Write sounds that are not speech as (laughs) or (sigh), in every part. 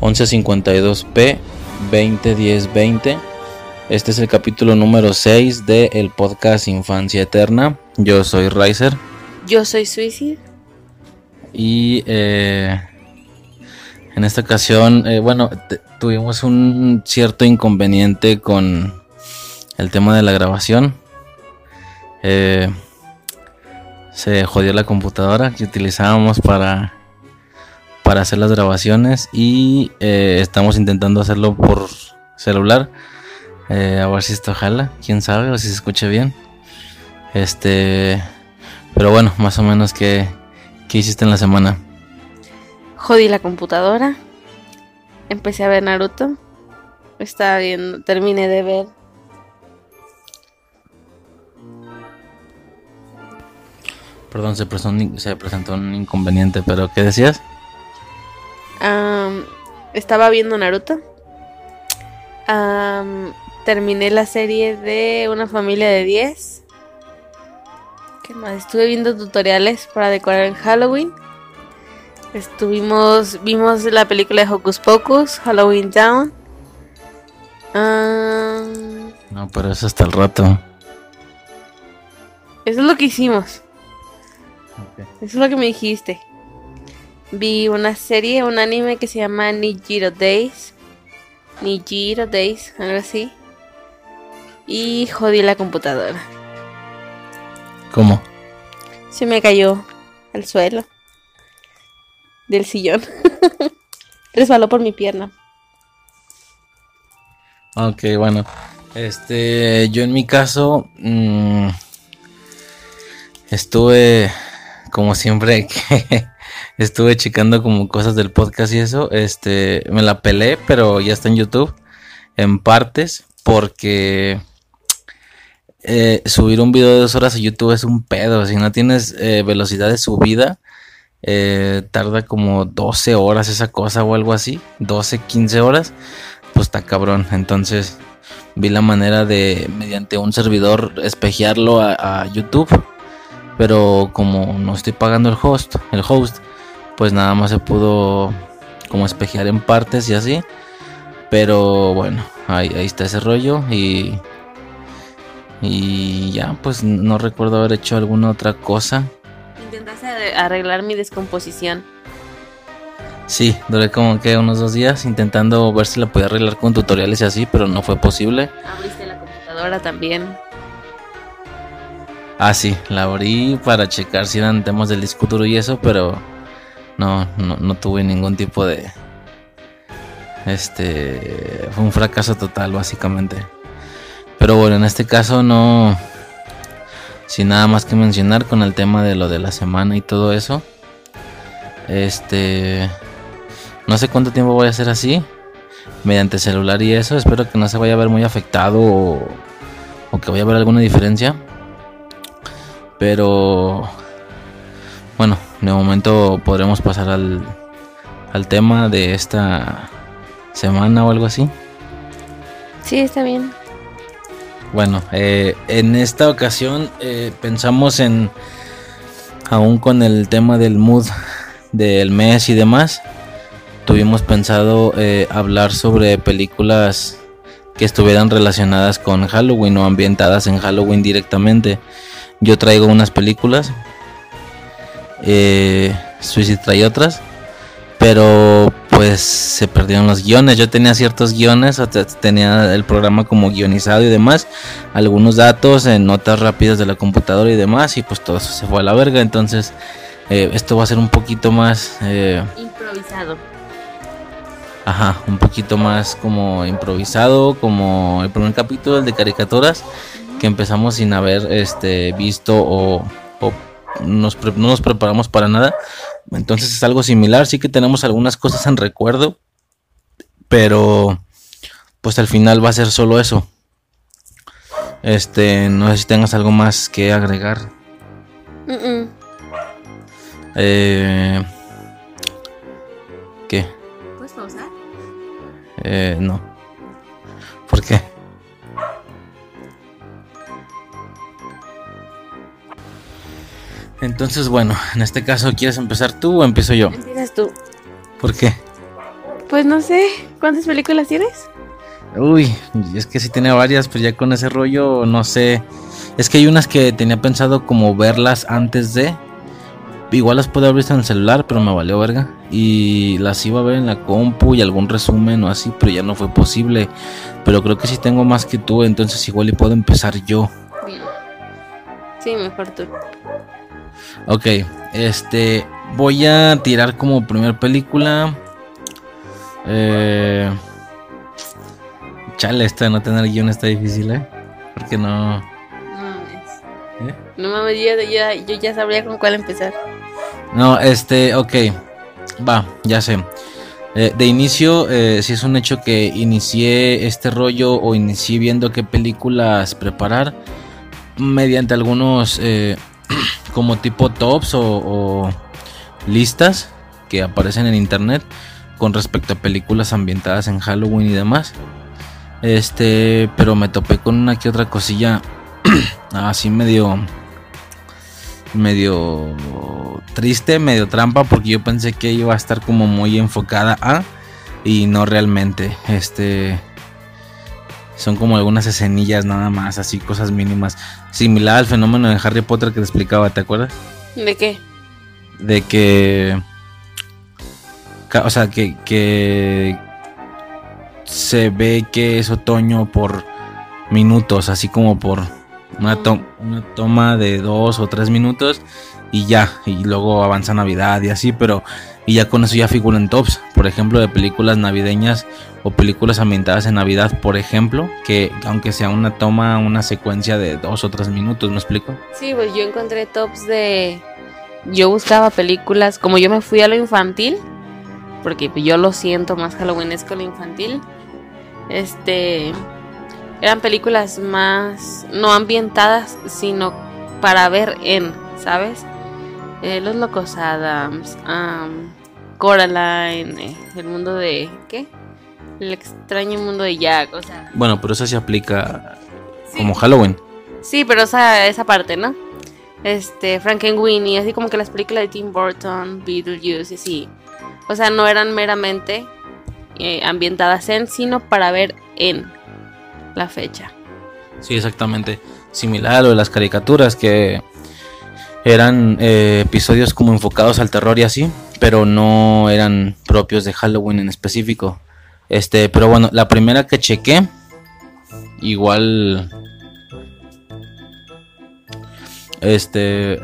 1152P 201020. Este es el capítulo número 6 del podcast Infancia Eterna. Yo soy Riser. Yo soy Suicide. Y eh, en esta ocasión, eh, bueno, tuvimos un cierto inconveniente con el tema de la grabación. Eh, se jodió la computadora que utilizábamos para para hacer las grabaciones y eh, estamos intentando hacerlo por celular. Eh, a ver si esto jala, quién sabe, o si se escucha bien. Este, pero bueno, más o menos qué, qué hiciste en la semana. Jodí la computadora. Empecé a ver Naruto. Estaba viendo, terminé de ver. Perdón, se se presentó un inconveniente, pero ¿qué decías? Estaba viendo Naruto. terminé la serie de Una familia de 10. ¿Qué más? Estuve viendo tutoriales para decorar en Halloween. Estuvimos, vimos la película de Hocus Pocus, Halloween Town. no, pero eso hasta el rato. Eso es lo que hicimos. Eso es lo que me dijiste vi una serie, un anime que se llama Nijiro Days. Nijiro Days, algo así. Y jodí la computadora. ¿Cómo? Se me cayó al suelo. Del sillón. (laughs) Resbaló por mi pierna. Ok, bueno. Este, yo en mi caso mmm, estuve como siempre (laughs) que estuve checando como cosas del podcast y eso, este, me la pelé, pero ya está en YouTube en partes porque eh, subir un video de dos horas a YouTube es un pedo, si no tienes eh, velocidad de subida, eh, tarda como 12 horas esa cosa o algo así, 12, 15 horas, pues está cabrón, entonces vi la manera de mediante un servidor espejearlo a, a YouTube pero como no estoy pagando el host, el host, pues nada más se pudo como espejear en partes y así. Pero bueno, ahí, está ese rollo y y ya, pues no recuerdo haber hecho alguna otra cosa. Intentaste arreglar mi descomposición. Sí, duré como que unos dos días intentando ver si la podía arreglar con tutoriales y así, pero no fue posible. Abriste la computadora también. Ah, sí, la abrí para checar si eran temas del disco duro y eso, pero no, no, tuve ningún tipo de... Este... Fue un fracaso total, básicamente. Pero bueno, en este caso no... Sin nada más que mencionar con el tema de lo de la semana y todo eso. Este... No sé cuánto tiempo voy a hacer así. Mediante celular y eso. Espero que no se vaya a ver muy afectado o, o que vaya a haber alguna diferencia. Pero bueno, de momento podremos pasar al, al tema de esta semana o algo así. Sí, está bien. Bueno, eh, en esta ocasión eh, pensamos en, aún con el tema del mood del mes y demás, tuvimos pensado eh, hablar sobre películas que estuvieran relacionadas con Halloween o ambientadas en Halloween directamente. Yo traigo unas películas. Eh, Suicide trae otras. Pero pues se perdieron los guiones. Yo tenía ciertos guiones, tenía el programa como guionizado y demás. Algunos datos en notas rápidas de la computadora y demás. Y pues todo eso se fue a la verga. Entonces eh, esto va a ser un poquito más... Eh, improvisado. Ajá, un poquito más como improvisado, como el primer capítulo, el de caricaturas que empezamos sin haber este, visto o, nos no nos preparamos para nada. Entonces es algo similar, sí que tenemos algunas cosas en recuerdo, pero pues al final va a ser solo eso. Este, no sé si tengas algo más que agregar. Eh, ¿Qué? ¿Puedes pausar? Eh, no. ¿Por qué? Entonces, bueno, en este caso, ¿quieres empezar tú o empiezo yo? Empiezas tú. ¿Por qué? Pues no sé, ¿cuántas películas tienes? Uy, es que sí tenía varias, pero ya con ese rollo, no sé. Es que hay unas que tenía pensado como verlas antes de. Igual las puedo haber visto en el celular, pero me valió verga. Y las iba a ver en la compu y algún resumen o así, pero ya no fue posible. Pero creo que sí tengo más que tú, entonces igual y puedo empezar yo. Sí, mejor tú. Ok, este. Voy a tirar como primer película. Eh. Chale, esta de no tener guion está difícil, ¿eh? Porque no. No mames. ¿Eh? No mames, yo, yo ya sabría con cuál empezar. No, este, ok. Va, ya sé. Eh, de inicio, eh, si es un hecho que inicié este rollo o inicié viendo qué películas preparar mediante algunos eh, (clears throat) como tipo tops o, listas que aparecen en internet con respecto a películas ambientadas en Halloween y demás. Este, pero me topé con una que otra cosilla (clears throat) así medio medio triste, medio trampa, porque yo pensé que iba a estar como muy enfocada a y no realmente. Este son como algunas escenillas nada más, así cosas mínimas, similar al fenómeno de Harry Potter que te explicaba, ¿te acuerdas? ¿De qué? De que o sea, que, que se ve que es otoño por minutos, así como por una, una toma de dos o tres minutos y ya, y luego avanza Navidad y así, pero y ya con eso ya figuran tops, por ejemplo, de películas navideñas o películas ambientadas en Navidad, por ejemplo, que aunque sea una toma, una secuencia de dos o tres minutos, ¿me explico? Sí, pues yo encontré tops de... Yo buscaba películas, como yo me fui a lo infantil, porque yo lo siento más halloweenesco lo infantil, este... Eran películas más, no ambientadas, sino para ver en, ¿sabes? Eh, los Locos Adams, Coraline, eh, el mundo de. ¿Qué? El extraño mundo de Jack, o sea. Bueno, pero eso se aplica como Halloween. Sí, pero esa, esa parte, ¿no? Este, Frankenweenie, así como que las películas de Tim Burton, Beetlejuice, y así. O sea, no eran meramente eh, ambientadas en, sino para ver en la fecha. Sí, exactamente. Similar a lo de las caricaturas que eran eh, episodios como enfocados al terror y así, pero no eran propios de Halloween en específico. Este, pero bueno, la primera que chequé, igual. Este.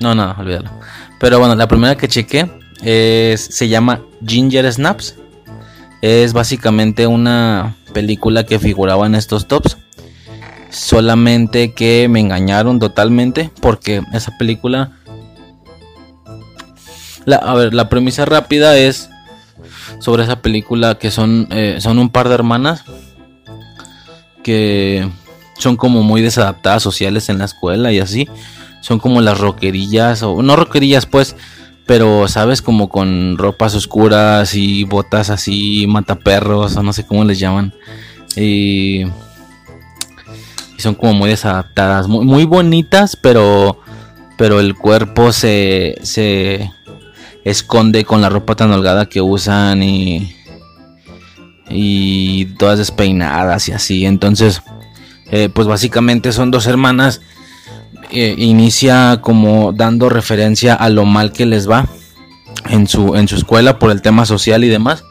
No, no, olvídalo. Pero bueno, la primera que chequé es, se llama Ginger Snaps. Es básicamente una película que figuraba en estos tops. Solamente que me engañaron totalmente porque esa película... La, a ver, la premisa rápida es sobre esa película que son, eh, son un par de hermanas que son como muy desadaptadas sociales en la escuela y así. Son como las roquerillas, o no roquerillas pues, pero sabes, como con ropas oscuras y botas así, mataperros, o no sé cómo les llaman. Y y son como muy desadaptadas, muy, muy bonitas, pero, pero el cuerpo se, se esconde con la ropa tan holgada que usan y, y todas despeinadas y así. Entonces, eh, pues básicamente son dos hermanas. Eh, inicia como dando referencia a lo mal que les va en su, en su escuela por el tema social y demás.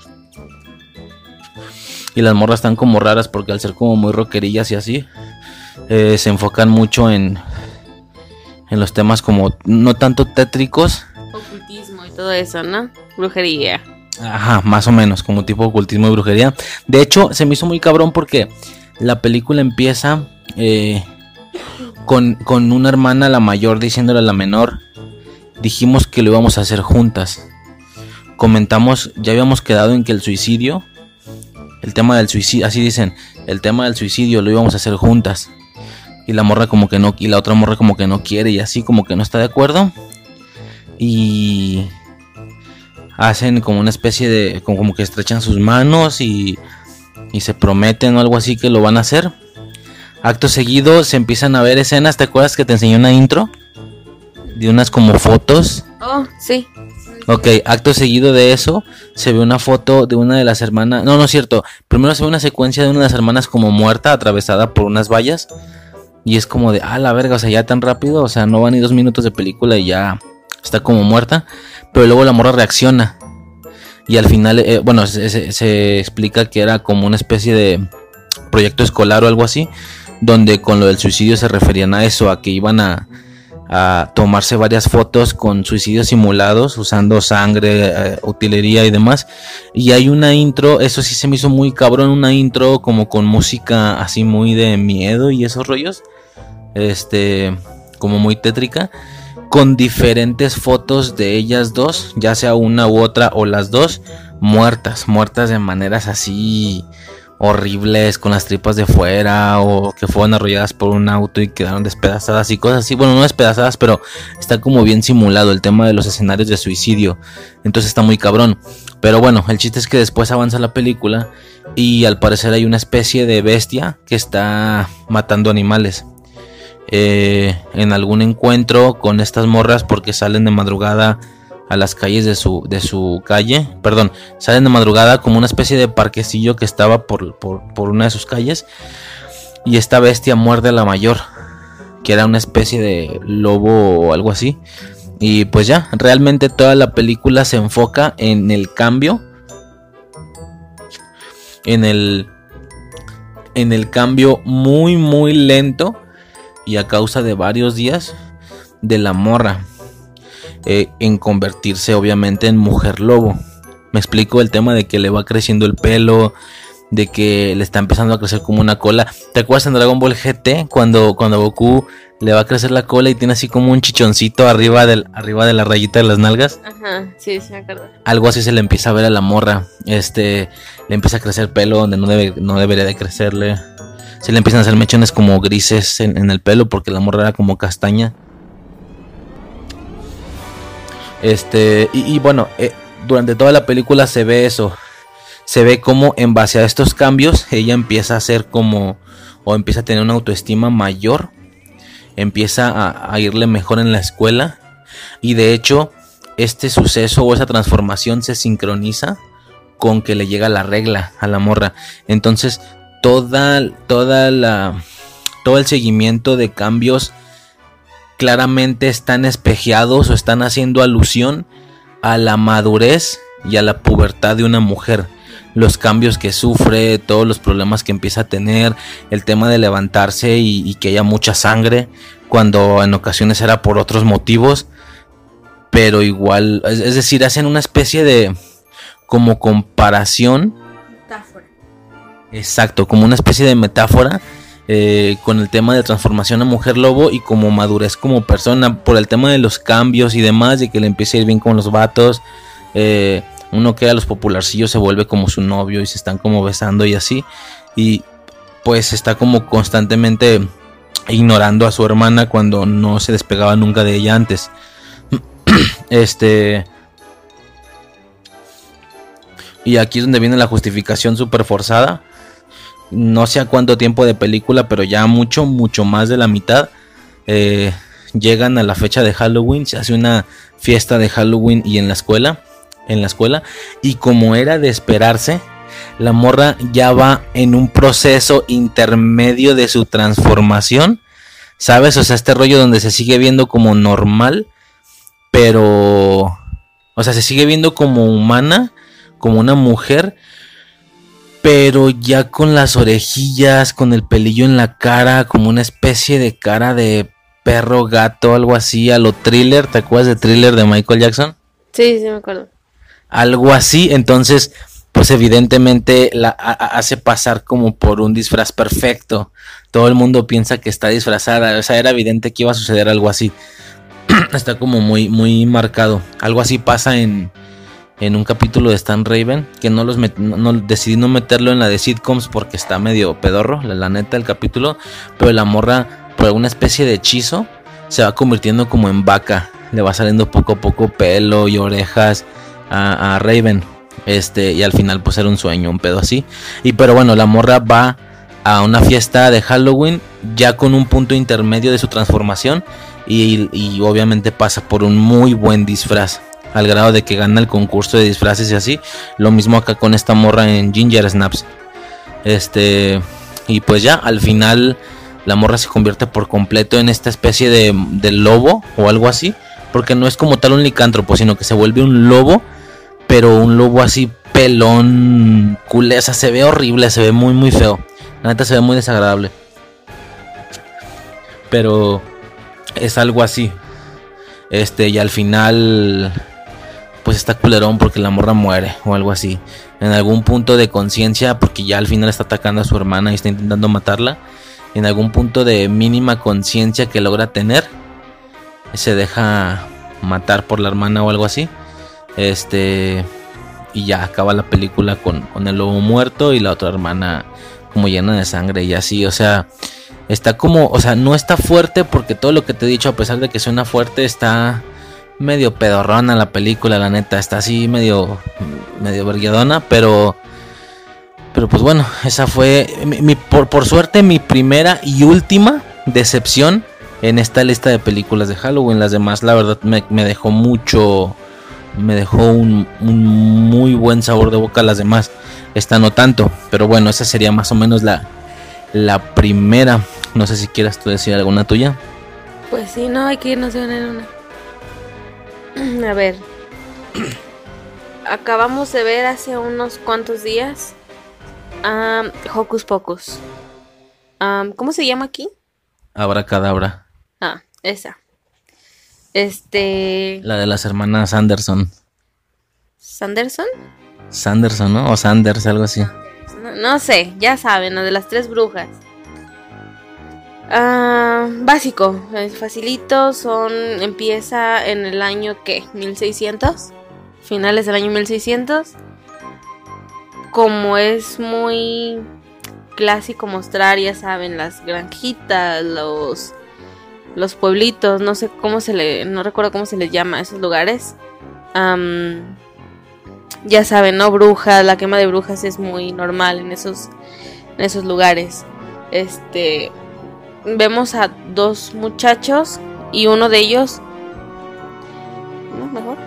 Y las morras están como raras porque al ser como muy rockerillas y así, eh, se enfocan mucho en, en los temas como no tanto tétricos. Ocultismo todo eso, ¿no? Brujería. Ajá, más o menos, como tipo ocultismo y brujería. De hecho, se me hizo muy cabrón porque la película empieza eh, con, con una hermana, la mayor, diciéndole a la menor, dijimos que lo íbamos a hacer juntas. Comentamos, ya habíamos quedado en que el suicidio, el tema del suicidio, así dicen, el tema del suicidio lo íbamos a hacer juntas y la morra como que no y la otra morra como que no quiere y así como que no está de acuerdo y hacen como una especie de como, que estrechan sus manos y, y se prometen o algo así que lo van a hacer acto seguido se empiezan a ver escenas te acuerdas que te enseñé una intro de unas como fotos oh sí Ok, acto seguido de eso, se ve una foto de una de las hermanas. No, no es cierto. Primero se ve una secuencia de una de las hermanas como muerta, atravesada por unas vallas. Y es como de, ah, la verga, o sea, ya tan rápido. O sea, no van ni dos minutos de película y ya está como muerta. Pero luego la morra reacciona. Y al final, eh, bueno, se, explica que era como una especie de proyecto escolar o algo así. Donde con lo del suicidio se referían a eso, a que iban a a tomarse varias fotos con suicidios simulados usando sangre, eh, utilería y demás. Y hay una intro, eso sí se me hizo muy cabrón, una intro como con música así muy de miedo y esos rollos. Este, como muy tétrica. Con diferentes fotos de ellas dos, ya sea una u otra o las dos, muertas, muertas de maneras así horribles con las tripas de fuera o que fueron arrolladas por un auto y quedaron despedazadas y cosas así. Bueno, no despedazadas, pero está como bien simulado el tema de los escenarios de suicidio. Entonces está muy cabrón. Pero bueno, el chiste es que después avanza la película y al parecer hay una especie de bestia que está matando animales. Eh, en algún encuentro con estas morras porque salen de madrugada a las calles de su, de su calle, perdón, salen de madrugada como una especie de parquecillo que estaba por, por, una de sus calles y esta bestia muerde a la mayor, que era una especie de lobo o algo así. Y pues ya, realmente toda la película se enfoca en el cambio, en el, en el cambio muy muy lento y a causa de varios días de la morra eh, en convertirse obviamente en mujer lobo. Me explico el tema de que le va creciendo el pelo, de que le está empezando a crecer como una cola. ¿Te acuerdas en Dragon Ball GT cuando, cuando Goku le va a crecer la cola y tiene así como un chichoncito arriba, del, arriba de la rayita de las nalgas? Ajá, sí, sí, me acuerdo. Algo así se le empieza a ver a la morra. Este, le empieza a crecer pelo donde no, debe, no debería de crecerle. Se le empiezan a hacer mechones como grises en, el pelo porque la morra era como castaña. Este, y, bueno, eh, durante toda la película se ve eso. Se ve como en base a estos cambios ella empieza a ser como, o empieza a tener una autoestima mayor, empieza a irle mejor en la escuela. Y de hecho, este suceso o esa transformación se sincroniza con que le llega la regla a la morra. Entonces, toda, toda la, todo el seguimiento de cambios claramente están espejeados o están haciendo alusión a la madurez y a la pubertad de una mujer. Los cambios que sufre, todos los problemas que empieza a tener, el tema de levantarse y, que haya mucha sangre, cuando en ocasiones era por otros motivos, pero igual, es, decir, hacen una especie de como comparación. Exacto, como una especie de metáfora eh, con el tema de transformación a mujer lobo y como madurez como persona por el tema de los cambios y demás, de que le empiece a ir bien con los vatos. Eh, uno que a los popularcillos se vuelve como su novio y se están como besando y así. Y pues está como constantemente ignorando a su hermana cuando no se despegaba nunca de ella antes. (clears throat) este. Y aquí es donde viene la justificación super forzada no sé a cuánto tiempo de película, pero ya mucho, mucho más de la mitad. Eh, llegan a la fecha de Halloween, se hace una fiesta de Halloween y en la escuela, en la escuela, y como era de esperarse, la morra ya va en un proceso intermedio de su transformación, ¿sabes? O sea, este rollo donde se sigue viendo como normal, pero, o sea, se sigue viendo como humana, como una mujer, pero ya con las orejillas, con el pelillo en la cara, como una especie de cara de perro, gato, algo así, a lo thriller, ¿te acuerdas de thriller de Michael Jackson? Sí, sí, me acuerdo. Algo así, entonces, pues evidentemente la hace pasar como por un disfraz perfecto. Todo el mundo piensa que está disfrazada, o sea, era evidente que iba a suceder algo así. (clears throat) está como muy, muy marcado. Algo así pasa en, en un capítulo de Stan Raven, que no los decidí no meterlo en la de sitcoms porque está medio pedorro, la, neta, el capítulo, pero la morra, por alguna especie de hechizo, se va convirtiendo como en vaca, le va saliendo poco a poco pelo y orejas a, Raven, este, y al final pues era un sueño, un pedo así, y pero bueno, la morra va a una fiesta de Halloween ya con un punto intermedio de su transformación y obviamente pasa por un muy buen disfraz al grado de que gana el concurso de disfraces y así. Lo mismo acá con esta morra en Ginger Snaps. Este, y pues ya, al final la morra se convierte por completo en esta especie de, lobo o algo así. Porque no es como tal un licántropo, sino que se vuelve un lobo, pero un lobo así pelón, culé, o sea, se ve horrible, se ve muy, muy feo. La neta se ve muy desagradable. Pero es algo así. Este, y al final, pues está culerón porque la morra muere o algo así. En algún punto de conciencia, porque ya al final está atacando a su hermana y está intentando matarla. En algún punto de mínima conciencia que logra tener, se deja matar por la hermana o algo así. Este, y ya acaba la película con, con el lobo muerto y la otra hermana como llena de sangre y así, o sea, está como, o sea, no está fuerte porque todo lo que te he dicho, a pesar de que suena fuerte, está medio pedorrona la película, la neta, está así medio, medio verguedona, pero, pero pues bueno, esa fue, mi, por, por suerte, mi primera y última decepción en esta lista de películas de Halloween. Las demás, la verdad, me, dejó mucho, me dejó un, un, muy buen sabor de boca. Las demás, esta no tanto, pero bueno, esa sería más o menos la, la primera. No sé si quieras tú decir alguna tuya. Pues sí, no, hay que irnos de una en una. (clears throat) A ver. Acabamos de ver hace unos cuantos días um, Hocus Pocus. Um, ¿Cómo se llama aquí? Abracadabra. Ah, esa. Este. La de las hermanas Anderson. ¿Sanderson? Sanderson, ¿no? O Sanders, algo así. No, no sé, ya saben, la de las tres brujas. Ah, básico, facilito, son empieza en el año que 1600, finales del año 1600. Como es muy clásico mostrar, ya saben, las granjitas, los los pueblitos, no sé cómo se le, no recuerdo cómo se les llama a esos lugares. Ya saben, ¿no? Brujas, la quema de brujas es muy normal en esos, en esos lugares. Este, vemos a dos muchachos y uno de ellos, no, mejor.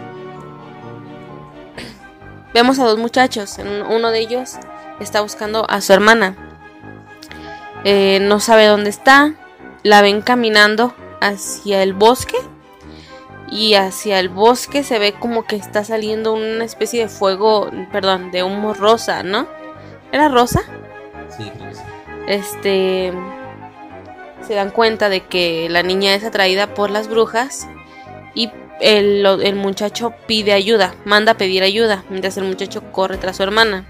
(clears throat) Vemos a dos muchachos, uno de ellos está buscando a su hermana. Eh, no sabe dónde está, la ven caminando hacia el bosque y hacia el bosque se ve como que está saliendo una especie de fuego, perdón, de humo rosa, ¿no? ¿Era rosa? Sí, creo que sí. Este se dan cuenta de que la niña es atraída por las brujas y el, el, muchacho pide ayuda, manda a pedir ayuda, mientras el muchacho corre tras su hermana.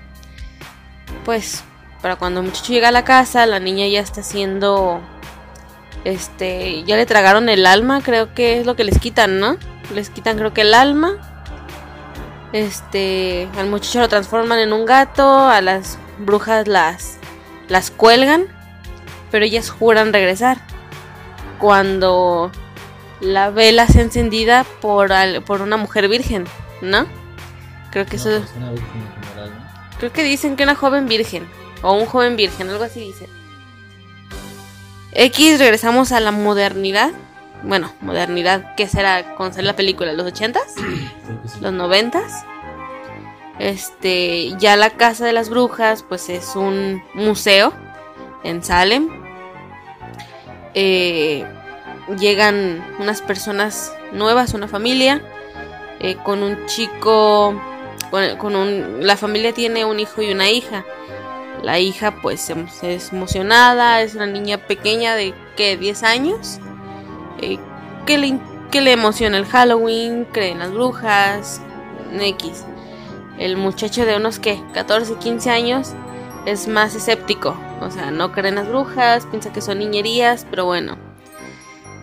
Pues para cuando el muchacho llega a la casa, la niña ya está siendo este, ya le tragaron el alma, creo que es lo que les quitan, ¿no? Les quitan creo que el alma. Este, al muchacho lo transforman en un gato, a las brujas las las cuelgan, pero ellas juran regresar. Cuando la vela es encendida por al, por una mujer virgen, ¿no? Creo que eso es una virgen general, ¿no? Creo que dicen que una joven virgen o un joven virgen, algo así dicen. X regresamos a la modernidad. Bueno, modernidad, ¿qué será con la película? ¿Los 80s? (clears throat) Sí. ¿Los 90s? Este, ya la Casa de las Brujas, pues es un museo en Salem. Eh, llegan unas personas nuevas, una familia, eh, con un chico, con, con un, la familia tiene un hijo y una hija. La hija pues es emocionada, es una niña pequeña de que 10 años, eh, que, le, le emociona el Halloween, cree en las brujas, X. El muchacho de unos que 14, 15 años es más escéptico, o sea, no cree en las brujas, piensa que son niñerías, pero bueno.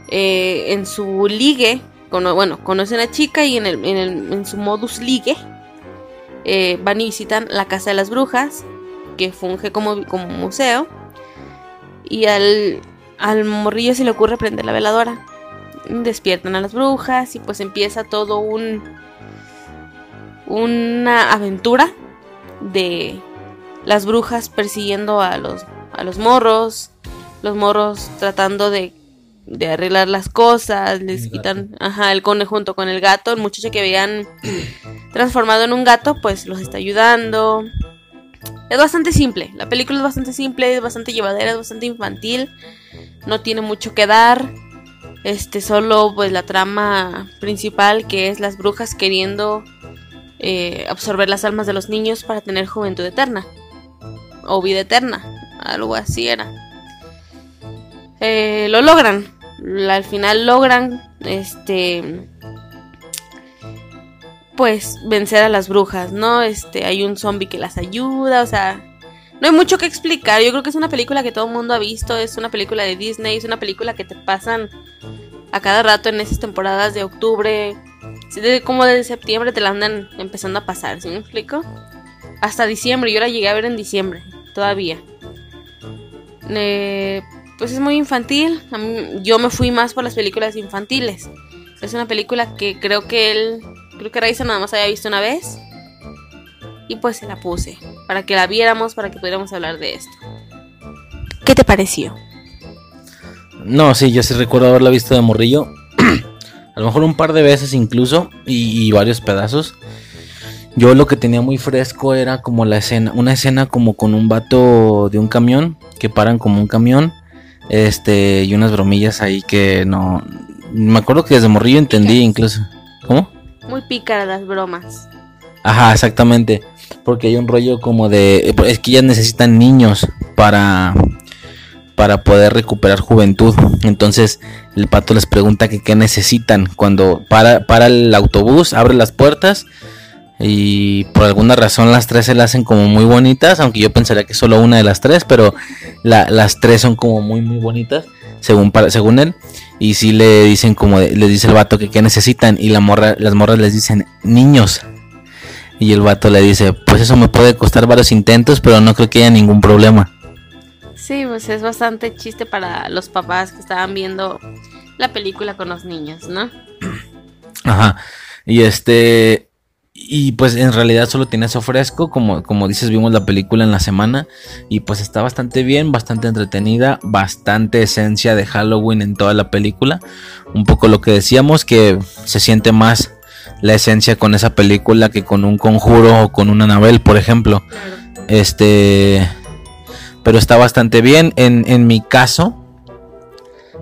Eh, en su ligue, con, bueno, conoce a una chica y en, el, en, el, en su modus ligue eh, van y visitan la casa de las brujas que funge como, como museo. Y al, al morrillo se le ocurre prender la veladora. Despiertan a las brujas y pues empieza todo un una aventura de las brujas persiguiendo a los a los morros, los morros tratando de de arreglar las cosas, les quitan, ajá, el cone junto con el gato, el muchacho que habían (clears throat) transformado en un gato, pues los está ayudando. Es bastante simple, la película es bastante simple, es bastante llevadera, es bastante infantil, no tiene mucho que dar. Este, solo pues la trama principal que es las brujas queriendo eh, absorber las almas de los niños para tener juventud eterna. O vida eterna, algo así era. Eh, lo logran. Al final logran este pues vencer a las brujas, ¿no? Este, hay un zombie que las ayuda, o sea, no hay mucho que explicar. Yo creo que es una película que todo el mundo ha visto, es una película de Disney, es una película que te pasan a cada rato en esas temporadas de octubre, como desde septiembre te la andan empezando a pasar, ¿sí me explico? Hasta diciembre, yo la llegué a ver en diciembre, todavía. Eh, pues es muy infantil, yo me fui más por las películas infantiles. Es una película que creo que él Creo que Raiza nada más había visto una vez. Y pues se la puse. Para que la viéramos, para que pudiéramos hablar de esto. ¿Qué te pareció? No, sí, yo sí recuerdo haberla visto de morrillo. (clears throat) A lo mejor un par de veces incluso. Y, varios pedazos. Yo lo que tenía muy fresco era como la escena. Una escena como con un vato de un camión. Que paran como un camión. Este. Y unas bromillas ahí que no. Me acuerdo que desde morrillo entendí incluso. ¿Cómo? Muy pícaras las bromas. Ajá, exactamente. Porque hay un rollo como de. Es que ya necesitan niños para. Para poder recuperar juventud. Entonces el pato les pregunta que qué necesitan. Cuando para, para el autobús, abre las puertas. Y por alguna razón las tres se las hacen como muy bonitas. Aunque yo pensaría que solo una de las tres. Pero las tres son como muy muy bonitas. Según, según él. Y si le dicen como, le dice el vato que qué necesitan y la morra, las morras les dicen niños. Y el vato le dice, pues eso me puede costar varios intentos, pero no creo que haya ningún problema. Sí, pues es bastante chiste para los papás que estaban viendo la película con los niños, ¿no? Ajá. Y este, y pues en realidad solo tiene eso fresco, como, como dices, vimos la película en la semana y pues está bastante bien, bastante entretenida, bastante esencia de Halloween en toda la película. Un poco lo que decíamos, que se siente más la esencia con esa película que con un conjuro o con una Anabel, por ejemplo. Este, pero está bastante bien. En, en mi caso,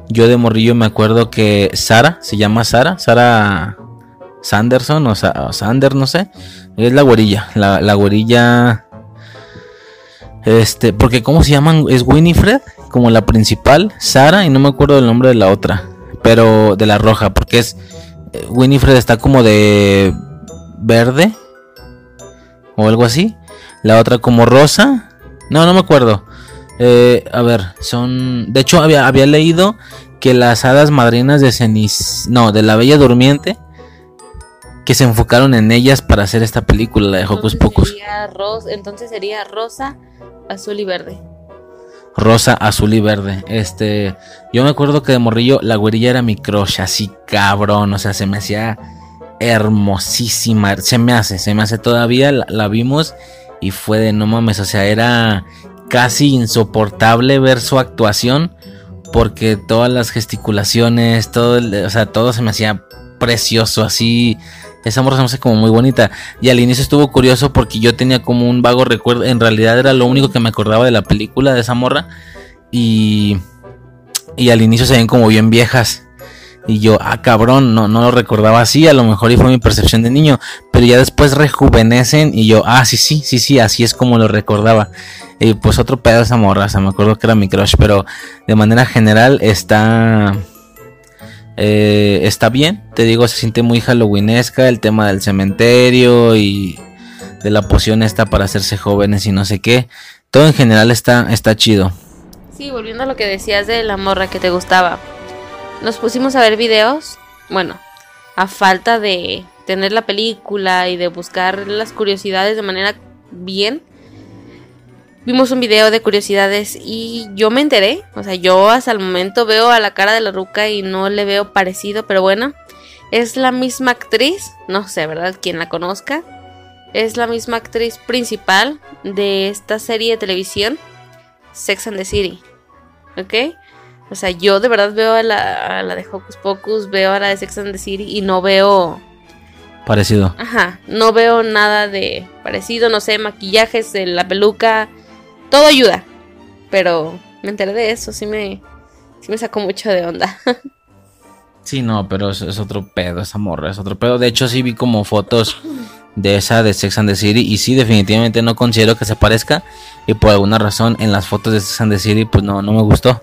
yo de morrillo me acuerdo que Sara, se llama Sara, Sara Sanderson o, Sander, no sé. Es la güerilla. La, la. Este, porque ¿cómo se llaman? Es Winifred, como la principal, Sara, y no me acuerdo del nombre de la otra, pero de la roja, porque es. Eh, Winifred está como de verde, o algo así. La otra como rosa. No, no me acuerdo. Eh, a ver, son. De hecho, había, había leído que las hadas madrinas de Cenis. No, de la Bella Durmiente que se enfocaron en ellas para hacer esta película, la de Hocus Pocus. entonces sería rosa, azul y verde. Rosa, azul y verde. Este, yo me acuerdo que de morrillo la güerilla era mi crush, así cabrón, o sea, se me hacía hermosísima, se me hace, se me hace todavía, la, vimos y fue de no mames, o sea, era casi insoportable ver su actuación porque todas las gesticulaciones, todo, o sea, todo se me hacía precioso, así esa morra se me hace como muy bonita. Y al inicio estuvo curioso porque yo tenía como un vago recuerdo. En realidad era lo único que me acordaba de la película de esa morra. Y, y al inicio se ven como bien viejas. Y yo, ah, cabrón, no, no lo recordaba así. A lo mejor y fue mi percepción de niño. Pero ya después rejuvenecen. Y yo, ah, sí, sí, sí, sí, así es como lo recordaba. Y pues otro pedazo de esa morra. O sea, me acuerdo que era mi crush. Pero de manera general está eh, está bien, te digo, se siente muy halloweenesca el tema del cementerio y de la poción esta para hacerse jóvenes y no sé qué. Todo en general está, está chido. Sí, volviendo a lo que decías de la morra que te gustaba. Nos pusimos a ver videos, bueno, a falta de tener la película y de buscar las curiosidades de manera bien vimos un video de curiosidades y yo me enteré. O sea, yo hasta el momento veo a la cara de la ruca y no le veo parecido, pero bueno, es la misma actriz, no sé, ¿verdad? Quien la conozca. Es la misma actriz principal de esta serie de televisión, Sex and the City. ¿Ok? O sea, yo de verdad veo a la, a la de Hocus Pocus, veo a la de Sex and the City y no veo Parecido. Ajá, no veo nada de parecido, no sé, maquillajes, eh, la peluca, todo ayuda. Pero me enteré de eso, sí me, sí me sacó mucho de onda. (laughs) sí, no, pero es, es, otro pedo, esa morra, es otro pedo. De hecho, sí vi como fotos de esa de Sex and the City y sí, definitivamente no considero que se parezca. Y por alguna razón en las fotos de Sex and the City, pues no, no me gustó.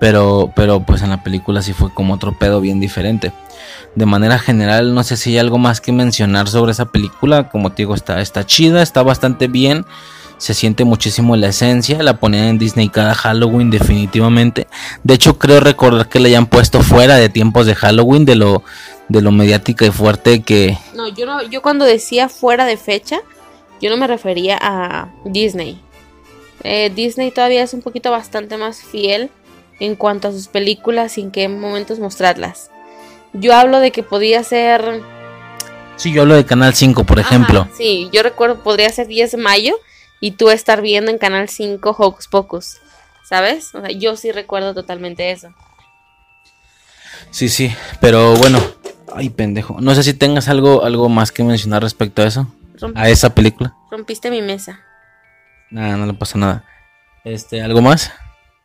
Pero, pero pues en la película sí fue como otro pedo bien diferente de manera general, no sé si hay algo más que mencionar sobre esa película. Como te digo, está, está chida, está bastante bien. Se siente muchísimo la esencia. La ponían en Disney cada Halloween, definitivamente. De hecho, creo recordar que la hayan puesto fuera de tiempos de Halloween, de lo, de lo mediática y fuerte que. No, yo no, yo cuando decía fuera de fecha, yo no me refería a Disney. Eh, Disney todavía es un poquito bastante más fiel en cuanto a sus películas y en qué momentos mostrarlas. Yo hablo de que podía ser... Sí, yo hablo de Canal 5, por ejemplo. sí, yo recuerdo, podría ser 10 de mayo y tú estar viendo en Canal 5 Hocus Pocus, ¿sabes? O sea, yo sí recuerdo totalmente eso. Sí, sí, pero bueno, ay pendejo, no sé si tengas algo, algo más que mencionar respecto a eso, a esa película. Rompiste mi mesa. Nada, no le pasa nada. Este, ¿algo más?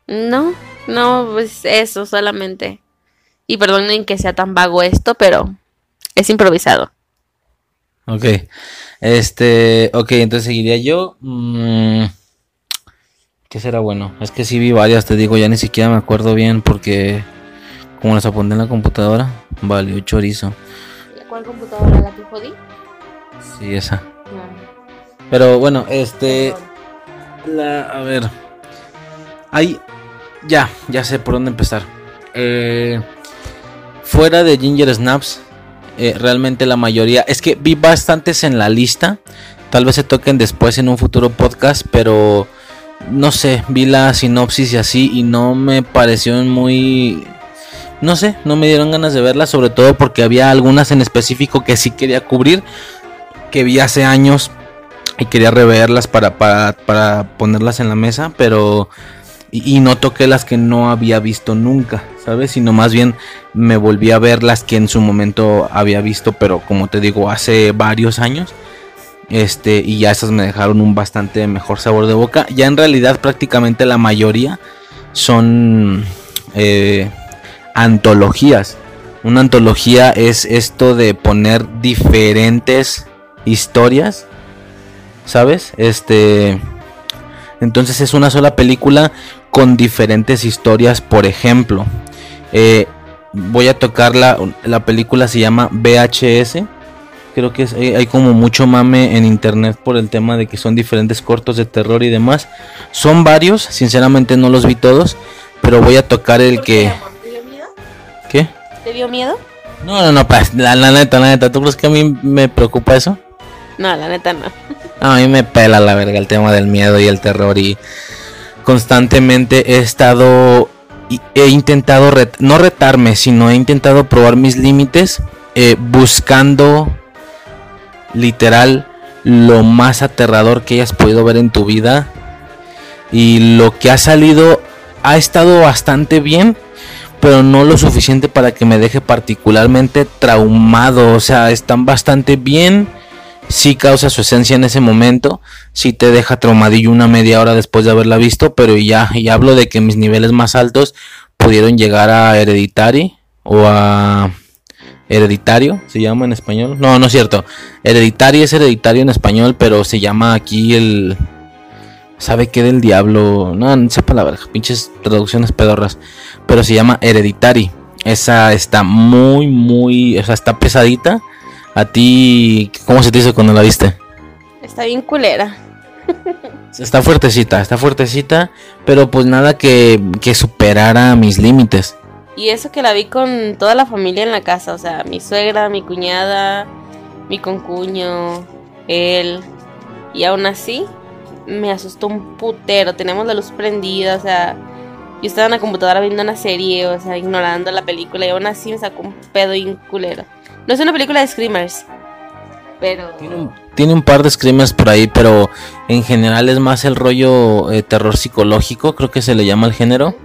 No, no, pues eso solamente. Y perdonen que sea tan vago esto, pero es improvisado. Ok. Este, ok, entonces seguiría yo. Mm, ¿Qué será bueno? Es que sí vi varias, te digo, ya ni siquiera me acuerdo bien porque como las apunté en la computadora, valió chorizo. ¿Cuál computadora? ¿La que jodí? Sí, esa. Pero bueno, este... La, a ver. Ahí... Ya, ya sé por dónde empezar. Eh, Fuera de Ginger Snaps, eh, realmente la mayoría. Es que vi bastantes en la lista. Tal vez se toquen después en un futuro podcast, pero no sé, vi la sinopsis y así y no me pareció muy... No sé, no me dieron ganas de verla, sobre todo porque había algunas en específico que sí quería cubrir, que vi hace años y quería reverlas para, para, para ponerlas en la mesa, pero y, no toqué las que no había visto nunca, ¿sabes? Sino más bien me volví a ver las que en su momento había visto, pero como te digo, hace varios años. Este, y ya esas me dejaron un bastante mejor sabor de boca. Ya en realidad prácticamente la mayoría son eh, antologías. Una antología es esto de poner diferentes historias, ¿sabes? Este, entonces es una sola película con diferentes historias. Por ejemplo, eh, voy a tocar la, la, película, se llama VHS. Creo que hay, como mucho mame en internet por el tema de que son diferentes cortos de terror y demás. Son varios, sinceramente no los vi todos, pero voy a tocar el que... ¿Te dio miedo? ¿Qué? ¿Te dio miedo? No, no, no, pues, la, la neta, la neta, ¿tú crees que a mí me preocupa eso? No, la neta no. A mí me pela la verga el tema del miedo y el terror y constantemente he estado he intentado no retarme, sino he intentado probar mis límites eh, buscando literal lo más aterrador que hayas podido ver en tu vida. Y lo que ha salido ha estado bastante bien pero no lo suficiente para que me deje particularmente traumado. O sea están bastante bien sí causa su esencia en ese momento, sí te deja traumadillo una media hora después de haberla visto, pero ya, y hablo de que mis niveles más altos pudieron llegar a Hereditary o a Hereditario, se llama en español. No, no es cierto. Hereditary es hereditario en español, pero se llama aquí el... ¿Sabe qué del diablo? No, no sé palabra, pinches traducciones pedorras. Pero se llama Hereditary. Esa está muy, muy... O sea, está pesadita ¿A ti cómo se te hizo cuando la viste? Está bien culera. está fuertecita, está fuertecita, pero pues nada que, que superara mis límites. Y eso que la vi con toda la familia en la casa, o sea, mi suegra, mi cuñada, mi concuño, él. Y aún así, me asustó un putero. Tenemos la luz prendida, o sea, yo estaba en la computadora viendo una serie, o sea, ignorando la película, y aún así me sacó un pedo y un culero. No es una película de screamers, pero... Tiene un, par de screamers por ahí, pero en general es más el rollo eh, terror psicológico, creo que se le llama el género.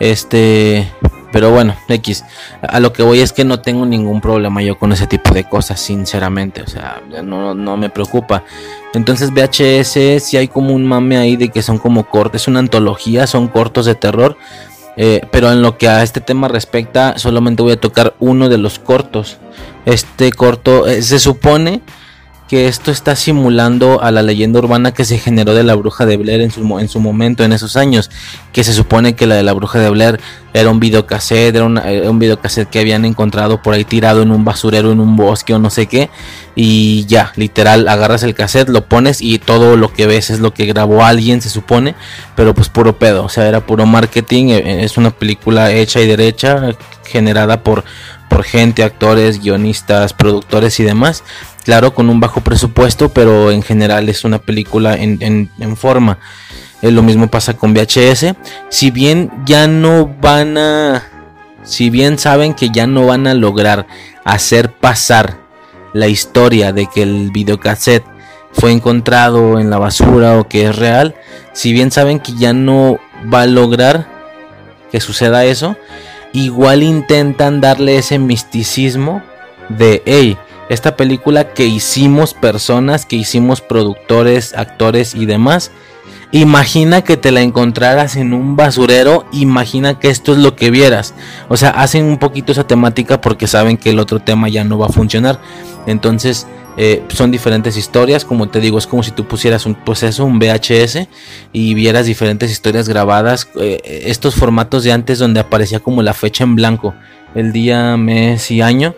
Este, pero bueno, X. A lo que voy es que no tengo ningún problema yo con ese tipo de cosas, sinceramente. O sea, no, no me preocupa. Entonces VHS si hay como un mame ahí de que son como cortes, es una antología, son cortos de terror. Eh, pero en lo que a este tema respecta, solamente voy a tocar uno de los cortos. Este corto eh, se supone que esto está simulando a la leyenda urbana que se generó de la bruja de Blair en su, en su momento, en esos años, que se supone que la de la bruja de Blair era un videocassette, era, era un videocassette que habían encontrado por ahí tirado en un basurero, en un bosque o no sé qué, y ya, literal, agarras el cassette, lo pones y todo lo que ves es lo que grabó alguien, se supone, pero pues puro pedo, o sea, era puro marketing, eh, es una película hecha y derecha, generada por por gente, actores, guionistas, productores y demás. Claro, con un bajo presupuesto, pero en general es una película en, forma. Eh, lo mismo pasa con VHS. Si bien ya no van a... Si bien saben que ya no van a lograr hacer pasar la historia de que el videocassette fue encontrado en la basura o que es real, si bien saben que ya no va a lograr que suceda eso, igual intentan darle ese misticismo de, esta película que hicimos personas, que hicimos productores, actores y demás, imagina que te la encontraras en un basurero, imagina que esto es lo que vieras. O sea, hacen un poquito esa temática porque saben que el otro tema ya no va a funcionar. Entonces, eh, son diferentes historias, como te digo, es como si tú pusieras un, pues un VHS y vieras diferentes historias grabadas, eh, estos formatos de antes donde aparecía como la fecha en blanco, el día, mes y año.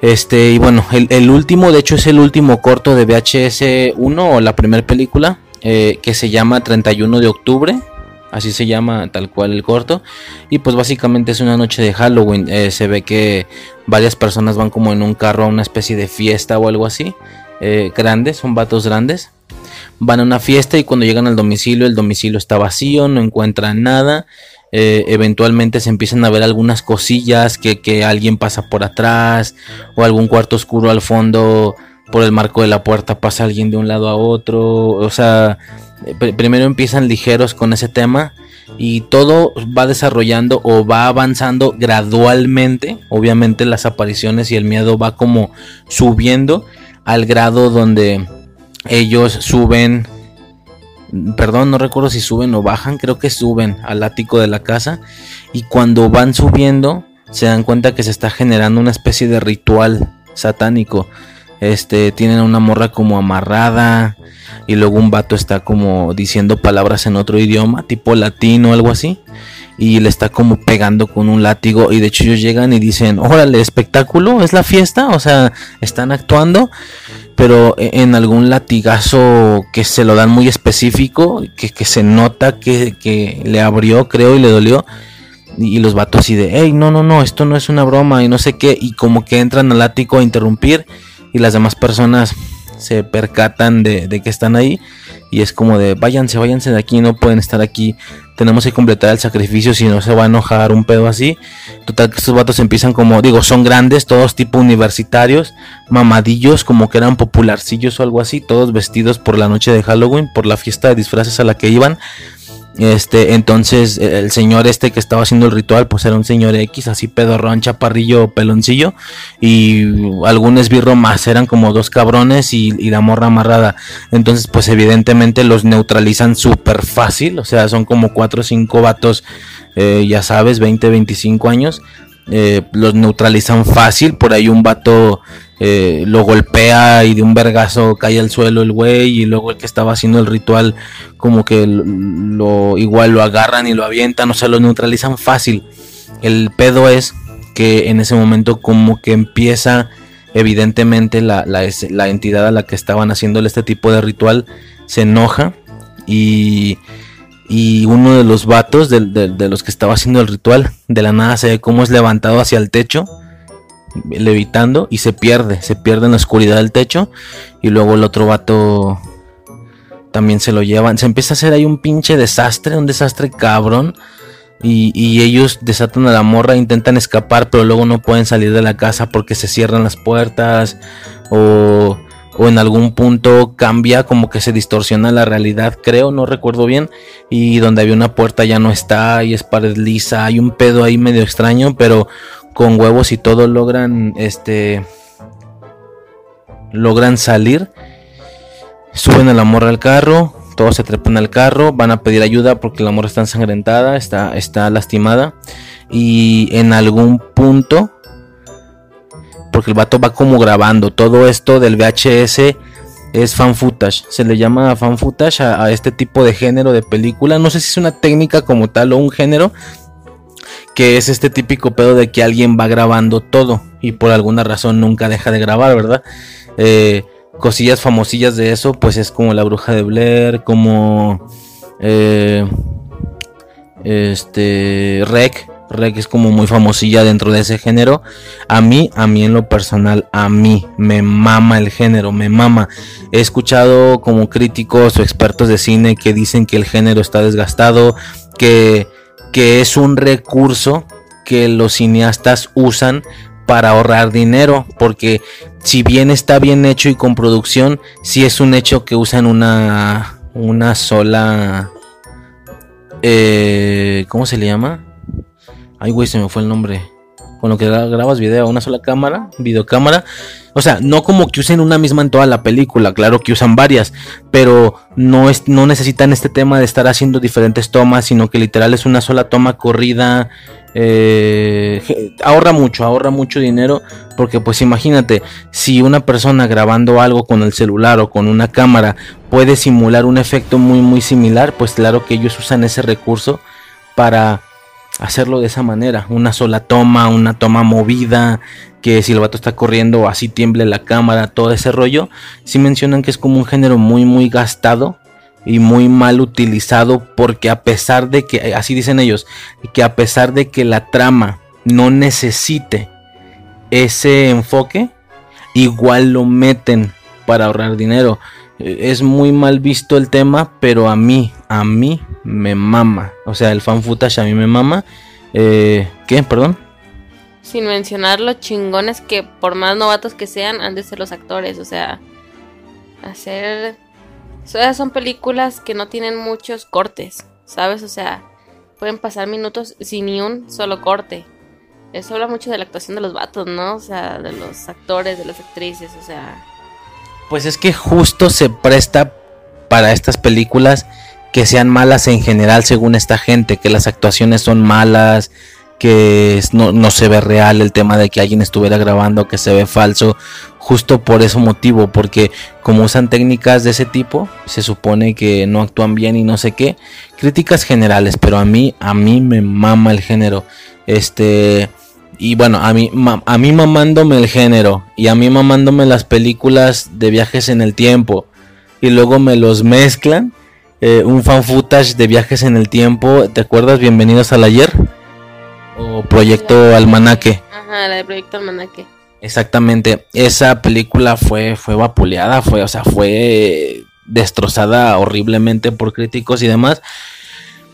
Este, y bueno, el, último, de hecho es el último corto de VHS 1 o la primera película, eh, que se llama 31 de octubre, así se llama tal cual el corto. Y pues básicamente es una noche de Halloween. Eh, se ve que varias personas van como en un carro a una especie de fiesta o algo así eh, grandes son vatos grandes. Van a una fiesta y cuando llegan al domicilio el domicilio está vacío no encuentran nada. Eh, eventualmente se empiezan a ver algunas cosillas que, que alguien pasa por atrás o algún cuarto oscuro al fondo por el marco de la puerta pasa alguien de un lado a otro. O sea primero empiezan ligeros con ese tema y todo va desarrollando o va avanzando gradualmente. Obviamente las apariciones y el miedo va como subiendo al grado donde ellos suben, perdón, no recuerdo si suben o bajan, creo que suben al ático de la casa y cuando van subiendo se dan cuenta que se está generando una especie de ritual satánico. Este, tienen una morra como amarrada, y luego un vato está como diciendo palabras en otro idioma, tipo latino o algo así, y le está como pegando con un látigo y de hecho ellos llegan y dicen, órale, espectáculo, es la fiesta, o sea, están actuando, pero e-, en algún latigazo que se lo dan muy específico, que, se nota que, que, le abrió, creo, y le dolió. Y los vatos así de, hey, no, no, no, esto no es una broma y no sé qué. Y como que entran al látigo a interrumpir y las demás personas se percatan de, que están ahí y es como de váyanse, váyanse de aquí, no pueden estar aquí, tenemos que completar el sacrificio si no se va a enojar un pedo así. Total que estos vatos empiezan como, digo, son grandes, todos tipo universitarios, mamadillos, como que eran popularcillos o algo así, todos vestidos por la noche de Halloween, por la fiesta de disfraces a la que iban. Este, entonces el señor este que estaba haciendo el ritual, pues era un señor X, así pedorrón, chaparrillo, peloncillo, y algún esbirro más, eran como dos cabrones y, la morra amarrada. Entonces, pues evidentemente los neutralizan súper fácil, o sea, son como cuatro o cinco vatos, eh, ya sabes, 20, 25 años. Eh, los neutralizan fácil, por ahí un vato eh, lo golpea y de un vergazo cae al suelo el güey y luego el que estaba haciendo el ritual como que lo igual lo agarran y lo avientan, o sea, lo neutralizan fácil. El pedo es que en ese momento como que empieza evidentemente la, la, entidad a la que estaban haciéndole este tipo de ritual se enoja y, y uno de los vatos de, de los que estaba haciendo el ritual de la nada se ve cómo es levantado hacia el techo levitando y se pierde, se pierde en la oscuridad del techo y luego el otro vato también se lo llevan, se empieza a hacer ahí un pinche desastre, un desastre cabrón y, ellos desatan a la morra, intentan escapar pero luego no pueden salir de la casa porque se cierran las puertas o, o en algún punto cambia como que se distorsiona la realidad, creo, no recuerdo bien, y donde había una puerta ya no está y es pared lisa, hay un pedo ahí medio extraño, pero con huevos y todo logran este logran salir, suben a la morra al carro, todos se trepan al carro, van a pedir ayuda porque la morra está ensangrentada, está, está lastimada y en algún punto porque el vato va como grabando. Todo esto del VHS es fan footage. Se le llama fan footage a, este tipo de género de película. No sé si es una técnica como tal o un género. Que es este típico pedo de que alguien va grabando todo. Y por alguna razón nunca deja de grabar, ¿verdad? Eh, cosillas famosillas de eso. Pues es como La Bruja de Blair. Como... Eh, este... Rec que es como muy famosilla dentro de ese género. A mí, a mí en lo personal, a mí me mama el género, me mama. He escuchado como críticos o expertos de cine que dicen que el género está desgastado, que, que es un recurso que los cineastas usan para ahorrar dinero, porque si bien está bien hecho y con producción, si es un hecho que usan una, una sola... Eh, ¿Cómo se le llama? Ay, güey, se me fue el nombre. Con lo que grabas video, una sola cámara, videocámara. O sea, no como que usen una misma en toda la película, claro que usan varias, pero no, es, no necesitan este tema de estar haciendo diferentes tomas, sino que literal es una sola toma corrida. Eh, ahorra mucho, ahorra mucho dinero, porque pues imagínate, si una persona grabando algo con el celular o con una cámara puede simular un efecto muy muy similar, pues claro que ellos usan ese recurso para hacerlo de esa manera, una sola toma, una toma movida, que si el vato está corriendo así tiemble la cámara, todo ese rollo, si mencionan que es como un género muy muy gastado y muy mal utilizado porque a pesar de que, así dicen ellos, que a pesar de que la trama no necesite ese enfoque, igual lo meten para ahorrar dinero. Eh, es muy mal visto el tema, pero a mí, a mí me mama. O sea, el fan footage a mí me mama. Eh, ¿Qué? Perdón. Sin mencionar los chingones que por más novatos que sean, han de ser los actores. O sea, hacer... Son películas que no tienen muchos cortes, ¿sabes? O sea, pueden pasar minutos sin ni un solo corte. Eso habla mucho de la actuación de los vatos, ¿no? O sea, de los actores, de las actrices, o sea pues es que justo se presta para estas películas que sean malas en general según esta gente, que las actuaciones son malas, que no, se ve real el tema de que alguien estuviera grabando, que se ve falso, justo por ese motivo, porque como usan técnicas de ese tipo, se supone que no actúan bien y no sé qué, críticas generales, pero a mí, a mí me mama el género, este, y bueno, a mí, a mí mamándome el género y a mí mamándome las películas de viajes en el tiempo y luego me los mezclan. Eh, un fan footage de viajes en el tiempo, ¿te acuerdas? Bienvenidos al ayer. O Proyecto Almanaque. Ajá, la de Proyecto Almanaque. Exactamente. Esa película fue, fue vapuleada, fue, o sea, fue destrozada horriblemente por críticos y demás.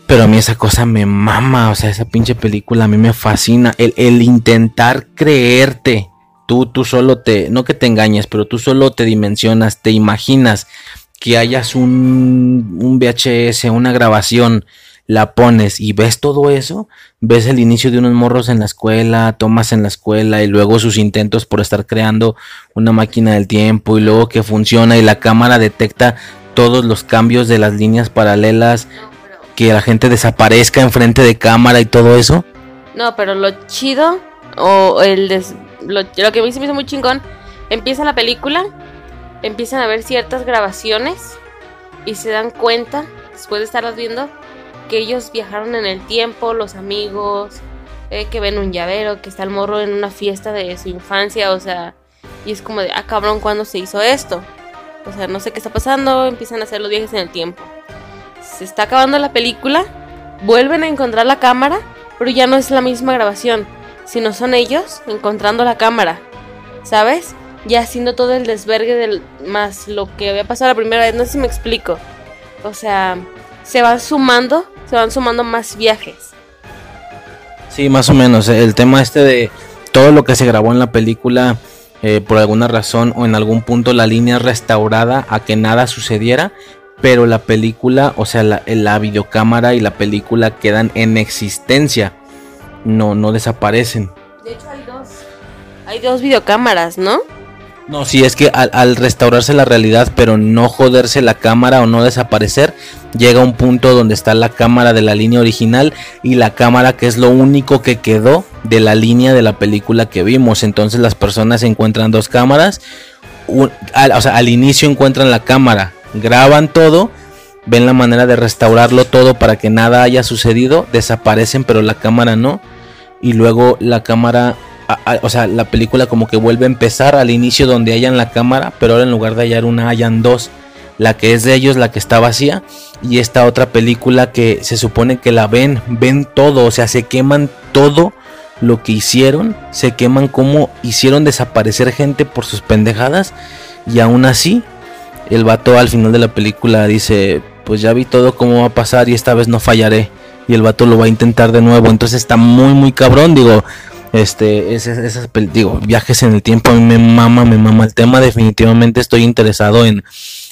Pero a mí esa cosa me mama, o sea, esa pinche película a mí me fascina. El, intentar creerte, tú, tú solo te, no que te engañes, pero tú solo te dimensionas, te imaginas que hayas un, un VHS, una grabación, la pones y ves todo eso, ves el inicio de unos morros en la escuela, tomas en la escuela y luego sus intentos por estar creando una máquina del tiempo y luego que funciona y la cámara detecta todos los cambios de las líneas paralelas, que la gente desaparezca enfrente de cámara y todo eso. No, pero lo chido, o el lo, que mí se me hizo muy chingón, empieza la película, empiezan a ver ciertas grabaciones y se dan cuenta, después de estarlas viendo, que ellos viajaron en el tiempo, los amigos, eh, que ven un llavero, que está el morro en una fiesta de su infancia, o sea, y es como de, ah cabrón, ¿cuándo se hizo esto? O sea, no sé qué está pasando, empiezan a hacer los viajes en el tiempo se está acabando la película, vuelven a encontrar la cámara, pero ya no es la misma grabación, sino son ellos encontrando la cámara, ¿sabes? Ya haciendo todo el desvergue del más lo que había pasado la primera vez, no sé si me explico. O sea, se van sumando, se van sumando más viajes. Sí, más o menos. El tema este de todo lo que se grabó en la película eh, por alguna razón o en algún punto la línea restaurada a que nada sucediera, pero la película, o sea, la, videocámara y la película quedan en existencia, no, no desaparecen. De hecho hay dos, hay dos videocámaras, ¿no? No, sí, es que al, restaurarse la realidad, pero no joderse la cámara o no desaparecer, llega un punto donde está la cámara de la línea original y la cámara que es lo único que quedó de la línea de la película que vimos. Entonces las personas encuentran dos cámaras, o sea, al inicio encuentran la cámara, graban todo, ven la manera de restaurarlo todo para que nada haya sucedido, desaparecen pero la cámara no, y luego la cámara o sea, la película como que vuelve a empezar al inicio donde hayan la cámara, pero ahora en lugar de hallar una, hayan dos. La que es de ellos, la que está vacía, y esta otra película que se supone que la ven, ven todo, o sea, se queman todo lo que hicieron, se queman como hicieron desaparecer gente por sus pendejadas, y aún así, el vato al final de la película dice, pues ya vi todo cómo va a pasar y esta vez no fallaré. Y el vato lo va a intentar de nuevo. Entonces está muy, muy cabrón. Digo, este, esas, digo, viajes en el tiempo a mí me mama, me mama el tema. Definitivamente estoy interesado en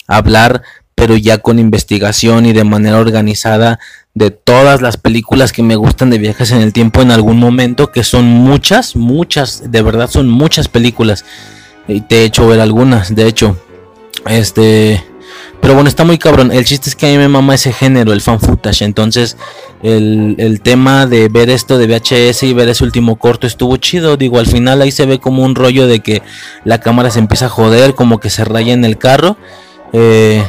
hablar, pero ya con investigación y de manera organizada de todas las películas que me gustan de viajes en el tiempo en algún momento, que son muchas, muchas, de verdad son muchas películas. Y te he hecho ver algunas, de hecho. Este, pero bueno, está muy cabrón. El chiste es que a mí me mama ese género, el fan footage. Entonces, el, tema de ver esto de VHS y ver ese último corto estuvo chido. Digo, al final ahí se ve como un rollo de que la cámara se empieza a joder, como que se raya en el carro. Eh,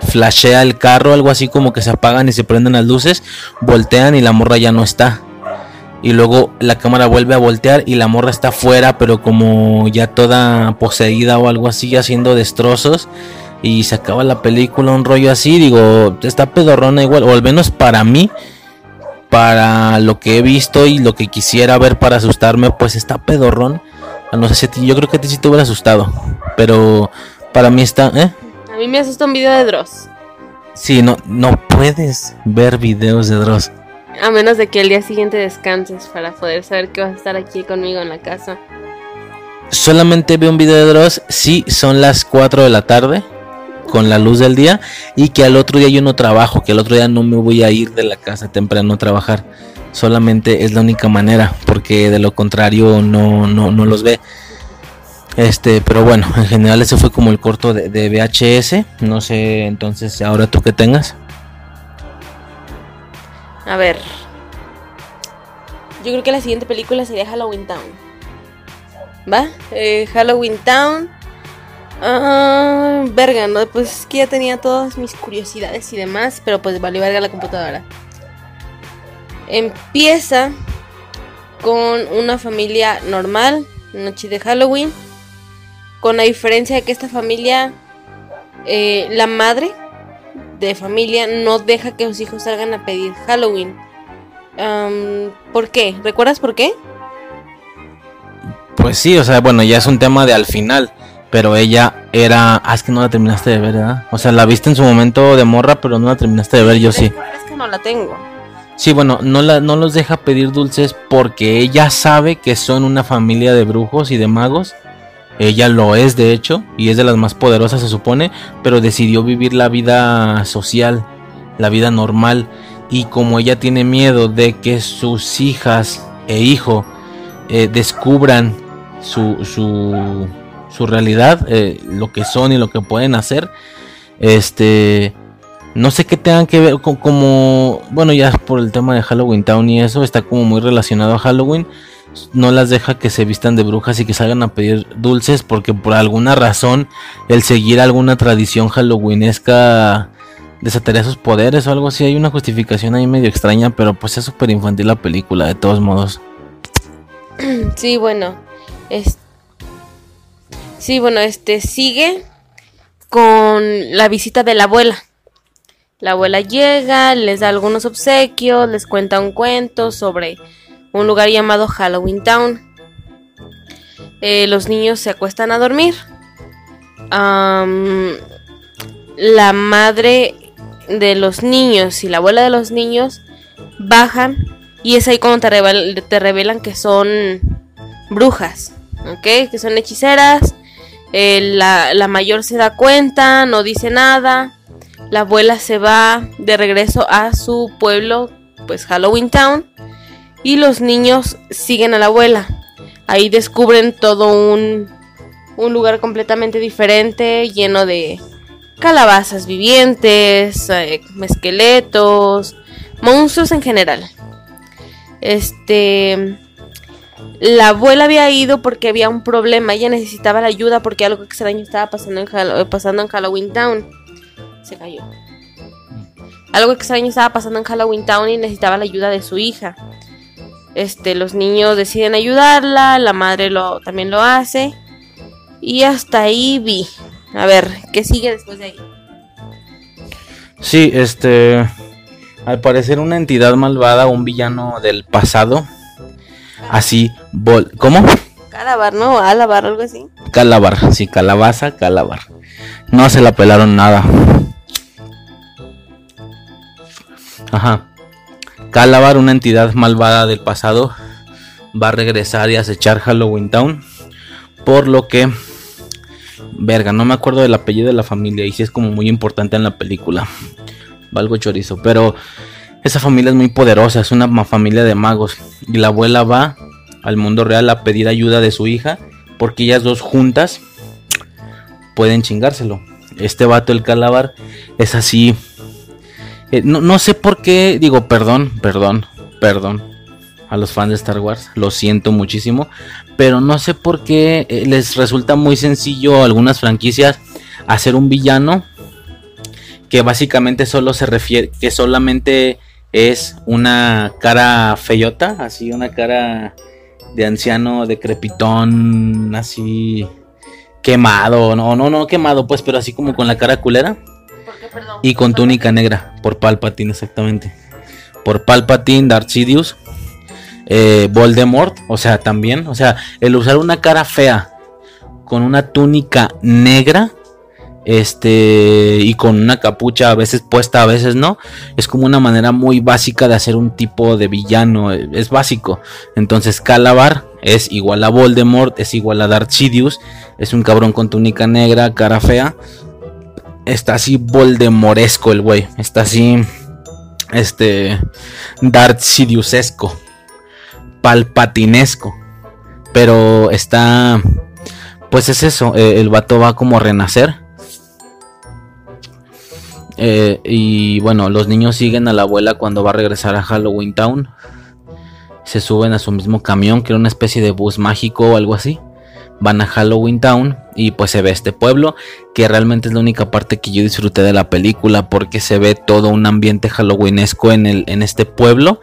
flashea el carro, algo así como que se apagan y se prenden las luces, voltean y la morra ya no está. Y luego la cámara vuelve a voltear y la morra está afuera, pero como ya toda poseída o algo así, haciendo destrozos y se acaba la película, un rollo así, digo, está pedorrona igual, o al menos para mí, para lo que he visto y lo que quisiera ver para asustarme, pues está pedorrón. Ah, no sé si yo creo que a ti sí te hubiera asustado, pero para mí está, ¿eh? A mí me asusta un video de Dross. Sí, no, no puedes ver videos de Dross. A menos de que el día siguiente descanses para poder saber que vas a estar aquí conmigo en la casa. Solamente veo un video de Dross si son las 4 de la tarde con la luz del día y que al otro día yo no trabajo, que al otro día no me voy a ir de la casa temprano a trabajar. Solamente es la única manera, porque de lo contrario no, no, no los ve. Este, pero bueno, en general ese fue como el corto de, VHS. No sé, entonces, ahora tú que tengas. A ver. Yo creo que la siguiente película sería Halloween Town. ¿Va? Eh, Halloween Town Ah, verga, no, pues es que ya tenía todas mis curiosidades y demás, pero pues vale verga la computadora. Empieza con una familia normal, noche de Halloween, con la diferencia de que esta familia, eh, la madre de familia no deja que sus hijos salgan a pedir Halloween. ¿Por qué? ¿Recuerdas por qué? Pues sí, o sea, bueno, ya es un tema de al final pero ella era. Ah, es que no la terminaste de ver, ¿verdad? O sea, la viste en su momento de morra, pero no la terminaste de ver, yo sí. Es que no la tengo. Sí, bueno, no, la, no los deja pedir dulces porque ella sabe que son una familia de brujos y de magos. Ella lo es, de hecho, y es de las más poderosas, se supone, pero decidió vivir la vida social, la vida normal. Y como ella tiene miedo de que sus hijas e hijo eh, descubran su, su su realidad, eh, lo que son y lo que pueden hacer. Este, no sé qué tengan que ver con como, bueno, ya por el tema de Halloween Town y eso está como muy relacionado a Halloween. No las deja que se vistan de brujas y que salgan a pedir dulces porque por alguna razón el seguir alguna tradición halloweenesca desataría sus poderes o algo así. Hay una justificación ahí medio extraña, pero pues es súper infantil la película de todos modos. Sí, bueno, este Sí, bueno, este sigue con la visita de la abuela. La abuela llega, les da algunos obsequios, les cuenta un cuento sobre un lugar llamado Halloween Town. Eh, los niños se acuestan a dormir. la madre de los niños y la abuela de los niños bajan y es ahí cuando te, te revelan que son brujas ¿ok? Que son hechiceras. La, la mayor se da cuenta, no dice nada. La abuela se va de regreso a su pueblo, pues Halloween Town. Y los niños siguen a la abuela. Ahí descubren todo un, un lugar completamente diferente, lleno de calabazas vivientes, eh, esqueletos, monstruos en general. Este. La abuela había ido porque había un problema. Ella necesitaba la ayuda porque algo extraño estaba pasando en, pasando en Halloween Town. Se cayó. Algo extraño estaba pasando en Halloween Town y necesitaba la ayuda de su hija. Este, los niños deciden ayudarla, la madre lo, también lo hace. Y hasta ahí vi. A ver, ¿qué sigue después de ahí? Sí, este. Al parecer una entidad malvada, un villano del pasado. Así, ¿cómo? Calabar, ¿no? Alabar, algo así. Calabar, sí, calabaza, calabar. No se la pelaron nada. Ajá. Calabar, una entidad malvada del pasado, va a regresar y acechar Halloween Town. Por lo que. Verga, no me acuerdo del apellido de la familia. Y si es como muy importante en la película. Valgo chorizo. Pero esa familia es muy poderosa. Es una familia de magos. Y la abuela va al mundo real a pedir ayuda de su hija. Porque ellas dos juntas pueden chingárselo. Este vato, el calabar, es así eh, no, sé por qué, digo, perdón, perdón, perdón a los fans de Star Wars, lo siento muchísimo, pero no sé por qué eh, les resulta muy sencillo a algunas franquicias hacer un villano que básicamente solo se refiere, que solamente es una cara feyota, así una cara de anciano decrepitón, así quemado, no, no, no quemado, pues, pero así como con la cara culera. Y con túnica negra, por Palpatine exactamente. Por Palpatine, Darth Sidious, eh, Voldemort, o sea, también, o sea, el usar una cara fea con una túnica negra, este, y con una capucha a veces puesta, a veces no, es como una manera muy básica de hacer un tipo de villano, es básico. Entonces, Calabar es igual a Voldemort, es igual a Darth Sidious, es un cabrón con túnica negra, cara fea, está así voldemoresco el güey. Está así. Este. Darth Sidiusesco. Palpatinesco. Pero está. Pues es eso. Eh, el vato va como a renacer. Eh, y bueno, los niños siguen a la abuela cuando va a regresar a Halloween Town. Se suben a su mismo camión, que era una especie de bus mágico o algo así van a Halloween Town y pues se ve este pueblo que realmente es la única parte que yo disfruté de la película porque se ve todo un ambiente halloweenesco en, el, en este pueblo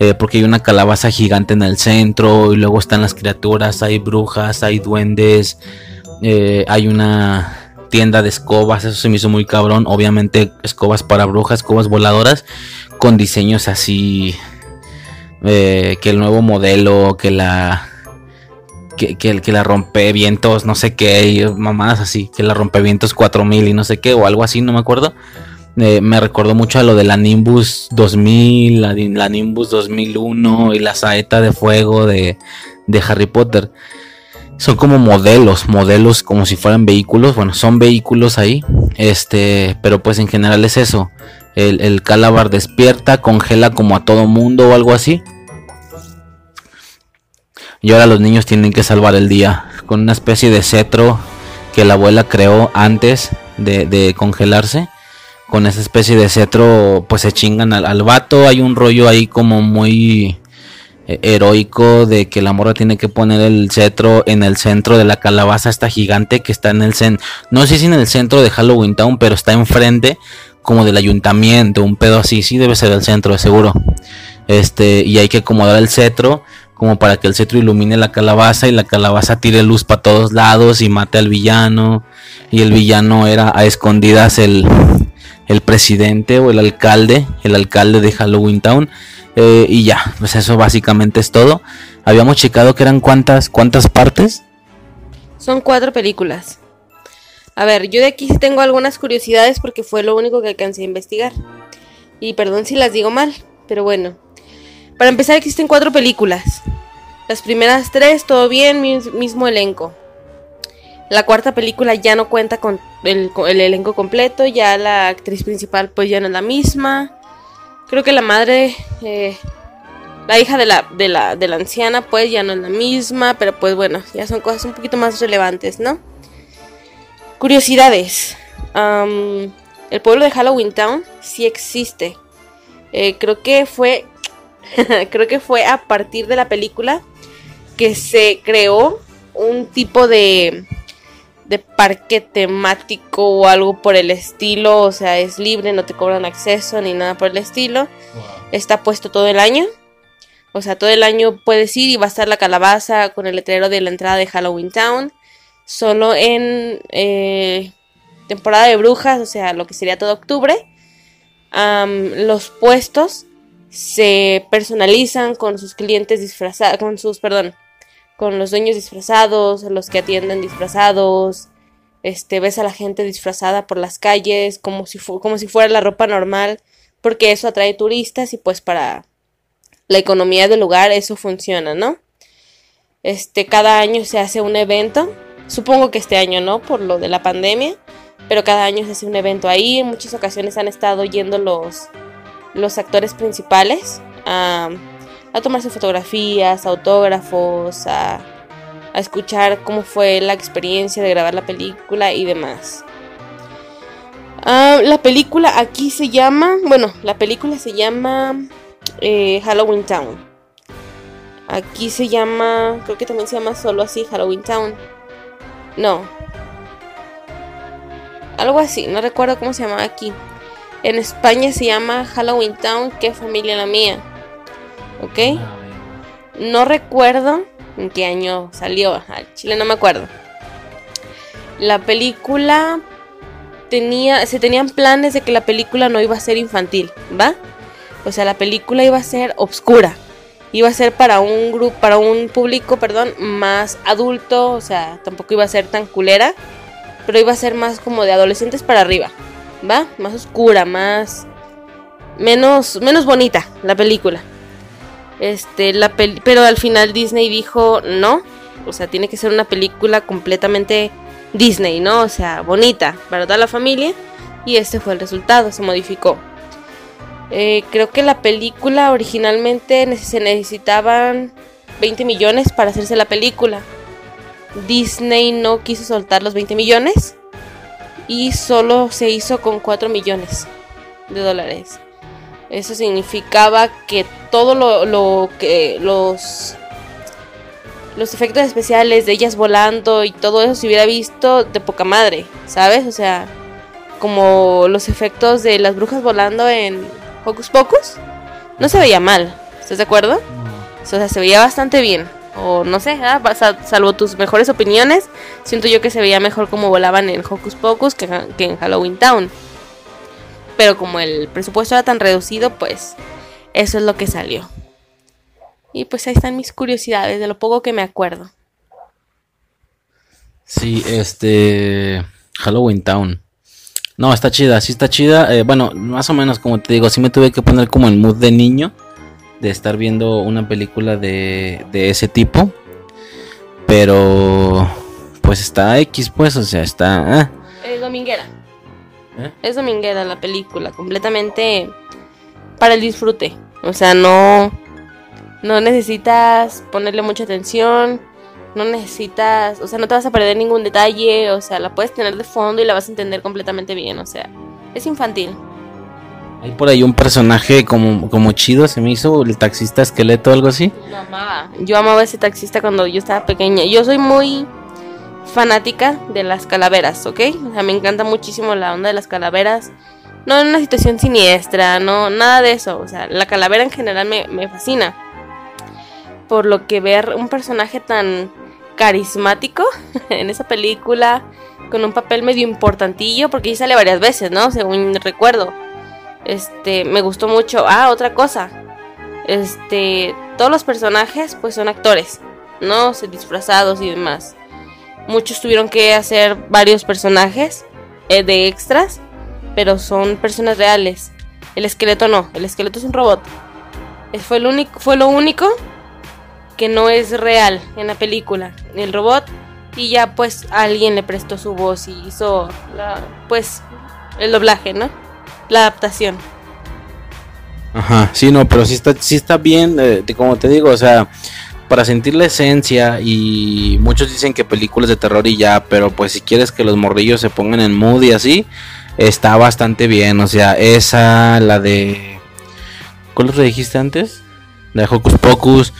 eh, porque hay una calabaza gigante en el centro y luego están las criaturas, hay brujas, hay duendes, eh, hay una tienda de escobas, eso se me hizo muy cabrón, obviamente escobas para brujas, escobas voladoras con diseños así eh, que el nuevo modelo, que la que, que, que la vientos no sé qué, y mamadas así, que la vientos 4000 y no sé qué, o algo así, no me acuerdo. Eh, me recordó mucho a lo de la Nimbus 2000, la, la, Nimbus 2001 y la saeta de fuego de, de Harry Potter. Son como modelos, modelos como si fueran vehículos. Bueno, son vehículos ahí. Este, pero pues en general es eso. El, el Calabar despierta, congela como a todo mundo o algo así. Y ahora los niños tienen que salvar el día con una especie de cetro que la abuela creó antes de, congelarse. Con esa especie de cetro pues se chingan al, vato. Hay un rollo ahí como muy heroico de que la morra tiene que poner el cetro en el centro de la calabaza esta gigante que está en el centro. No sé si en el centro de Halloween Town, pero está enfrente como del ayuntamiento, un pedo así, sí debe ser el centro, seguro. Este, y hay que acomodar el cetro como para que el cetro ilumine la calabaza y la calabaza tire luz para todos lados y mate al villano. Y el villano era a escondidas el, el presidente o el alcalde, el alcalde de Halloween Town. Eh, y ya, pues eso básicamente es todo. Habíamos checado que eran cuántas, cuántas partes. Son cuatro películas. A ver, yo de aquí tengo algunas curiosidades porque fue lo único que alcancé a investigar. Y perdón si las digo mal, pero bueno. Para empezar existen cuatro películas. Las primeras tres, todo bien, mismo elenco. La cuarta película ya no cuenta con el, elenco completo, ya la actriz principal pues ya no es la misma. Creo que la madre, eh, la hija de la, de, la, de la anciana pues ya no es la misma, pero pues bueno, ya son cosas un poquito más relevantes, ¿no? Curiosidades. el pueblo de Halloween Town sí existe. Eh, creo que fue. (laughs) creo que fue a partir de la película que se creó un tipo de de parque temático o algo por el estilo, o sea, es libre, no te cobran acceso ni nada por el estilo. Está puesto todo el año. O sea, todo el año puedes ir y va a estar la calabaza con el letrero de la entrada de Halloween Town. Solo en eh, temporada de brujas, o sea, lo que sería todo octubre. los puestos se personalizan con sus clientes disfrazados, con sus, perdón, con los dueños disfrazados, los que atienden disfrazados, este, ves a la gente disfrazada por las calles como si, como si fuera la ropa normal, porque eso atrae turistas y pues para la economía del lugar eso funciona, ¿no? Este, cada año se hace un evento, supongo que este año no, por lo de la pandemia, pero cada año se hace un evento ahí, en muchas ocasiones han estado yendo los, los actores principales a a tomarse fotografías, autógrafos, a, escuchar cómo fue la experiencia de grabar la película y demás. Ah, la película aquí se llama, bueno, la película se llama eh, Halloween Town. Aquí se llama, creo que también se llama solo así Halloween Town. No. Algo así, no recuerdo cómo se llama aquí. En España se llama Halloween Town, qué familia la mía. ¿Ok? No recuerdo en qué año salió, al Chile no me acuerdo. La película tenía, se tenían planes de que la película no iba a ser infantil, ¿va? O sea, la película iba a ser obscura. Iba a ser para un grupo, para un público, perdón, más adulto, o sea, tampoco iba a ser tan culera, pero iba a ser más como de adolescentes para arriba, ¿va? Más oscura, más menos menos bonita la película. Este, la pero al final Disney dijo no, o sea, tiene que ser una película completamente Disney, ¿no? O sea, bonita para toda la familia. Y este fue el resultado, se modificó. Eh, creo que la película originalmente se necesitaban 20 millones para hacerse la película. Disney no quiso soltar los 20 millones y solo se hizo con 4 millones de dólares. Eso significaba que todo lo, que los los efectos especiales de ellas volando y todo eso se hubiera visto de poca madre, ¿sabes? O sea, como los efectos de las brujas volando en Hocus Pocus, no se veía mal, ¿estás de acuerdo? O sea, se veía bastante bien. O no sé, ¿ah? salvo tus mejores opiniones, siento yo que se veía mejor como volaban en Hocus Pocus que en Halloween Town pero como el presupuesto era tan reducido, pues eso es lo que salió. Y pues ahí están mis curiosidades de lo poco que me acuerdo. Sí, este Halloween Town. No, está chida, sí está chida. Eh, bueno, más o menos como te digo, sí me tuve que poner como el mood de niño de estar viendo una película de, de ese tipo. Pero pues está X, pues, o sea, está... Eh, dominguera. ¿Eh? Es dominguera la película, completamente para el disfrute. O sea, no, no necesitas ponerle mucha atención, no necesitas, o sea, no te vas a perder ningún detalle, o sea, la puedes tener de fondo y la vas a entender completamente bien, o sea, es infantil. Hay por ahí un personaje como, como chido, se me hizo, el taxista esqueleto o algo así. Yo amaba, yo amaba ese taxista cuando yo estaba pequeña. Yo soy muy fanática de las calaveras, ¿ok? O sea, me encanta muchísimo la onda de las calaveras. No en una situación siniestra, no, nada de eso. O sea, la calavera en general me, me fascina. Por lo que ver un personaje tan carismático (laughs) en esa película, con un papel medio importantillo, porque ya sale varias veces, ¿no? Según recuerdo. Este, me gustó mucho. Ah, otra cosa. Este, todos los personajes, pues son actores, ¿no? Disfrazados y demás. Muchos tuvieron que hacer varios personajes eh, de extras, pero son personas reales. El esqueleto no, el esqueleto es un robot. Fue, lo único que no es real en la película, el robot, y ya pues alguien le prestó su voz y hizo la, pues el doblaje, ¿no? La adaptación. Ajá, sí, no, pero sí está, sí está bien, eh, como te digo, o sea, para sentir la esencia y muchos dicen que películas de terror y ya, pero pues si quieres que los morrillos se pongan en mood y así, está bastante bien, o sea, esa, la de... ¿Cuál lo dijiste antes? La de Hocus Pocus,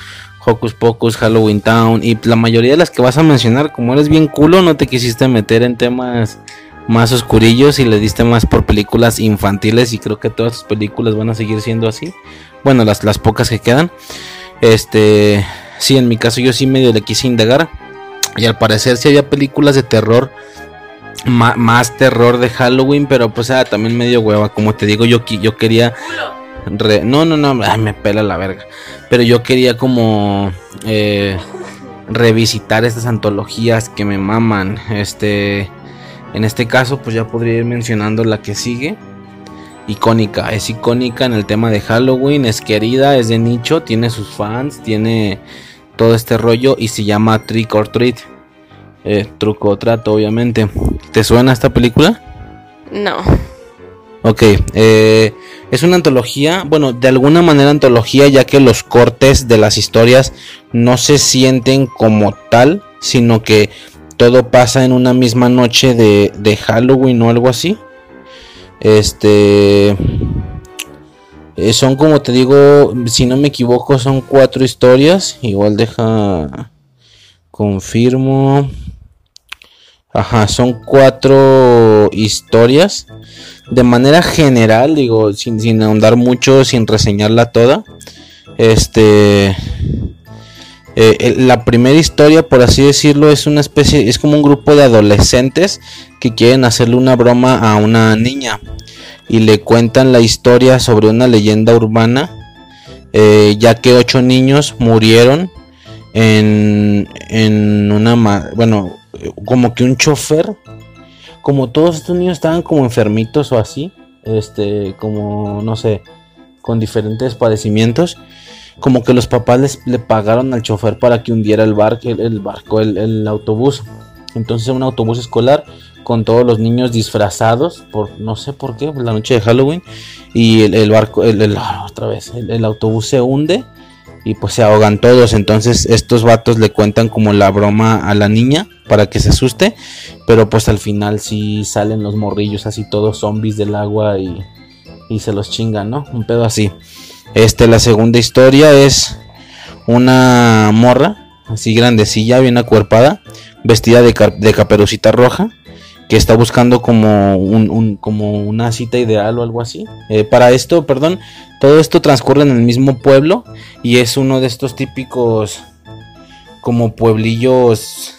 Hocus Pocus, Halloween Town y la mayoría de las que vas a mencionar, como eres bien culo, no te quisiste meter en temas más oscurillos y le diste más por películas infantiles y creo que todas tus películas van a seguir siendo así. Bueno, las, las pocas que quedan. Este, sí, en mi caso yo sí medio le quise indagar y al parecer sí había películas de terror más terror de Halloween, pero pues era también medio hueva, como te digo, yo yo quería no, no, no, me pela la verga. Pero yo quería como eh, revisitar estas antologías que me maman. Este, en este caso, pues ya podría ir mencionando la que sigue. Icónica, es icónica en el tema de Halloween, es querida, es de nicho, tiene sus fans, tiene todo este rollo y se llama Trick or Treat. Eh, truco o trato, obviamente. ¿Te suena esta película? No. Ok, eh, es una antología, bueno, de alguna manera antología, ya que los cortes de las historias no se sienten como tal, sino que todo pasa en una misma noche de, de Halloween o algo así. Este. Eh, son como te digo, si no me equivoco, son cuatro historias. Igual deja. Confirmo. Ajá, son cuatro historias. De manera general, digo, sin, sin ahondar mucho, sin reseñarla toda. Este. Eh, la primera historia, por así decirlo, es una especie, es como un grupo de adolescentes que quieren hacerle una broma a una niña y le cuentan la historia sobre una leyenda urbana, eh, ya que ocho niños murieron en, en una, bueno, como que un chofer, como todos estos niños estaban como enfermitos o así, este, como, no sé, con diferentes padecimientos, como que los papás les, le pagaron al chofer para que hundiera el, barco, el, barco, el, autobús. Entonces un autobús escolar con todos los niños disfrazados por no sé por qué, la noche de Halloween y el, barco, el, otra vez, el, autobús se hunde y pues se ahogan todos. Entonces estos vatos le cuentan como la broma a la niña para que se asuste, pero pues al final sí salen los morrillos así todos zombies del agua y, y se los chingan, ¿no? Un pedo así. Este, la segunda historia es una morra, así grandecilla, bien acuerpada, vestida de, de caperucita roja, que está buscando como, un, como una cita ideal o algo así. Eh, para esto, perdón, todo esto transcurre en el mismo pueblo y es uno de estos típicos como pueblillos.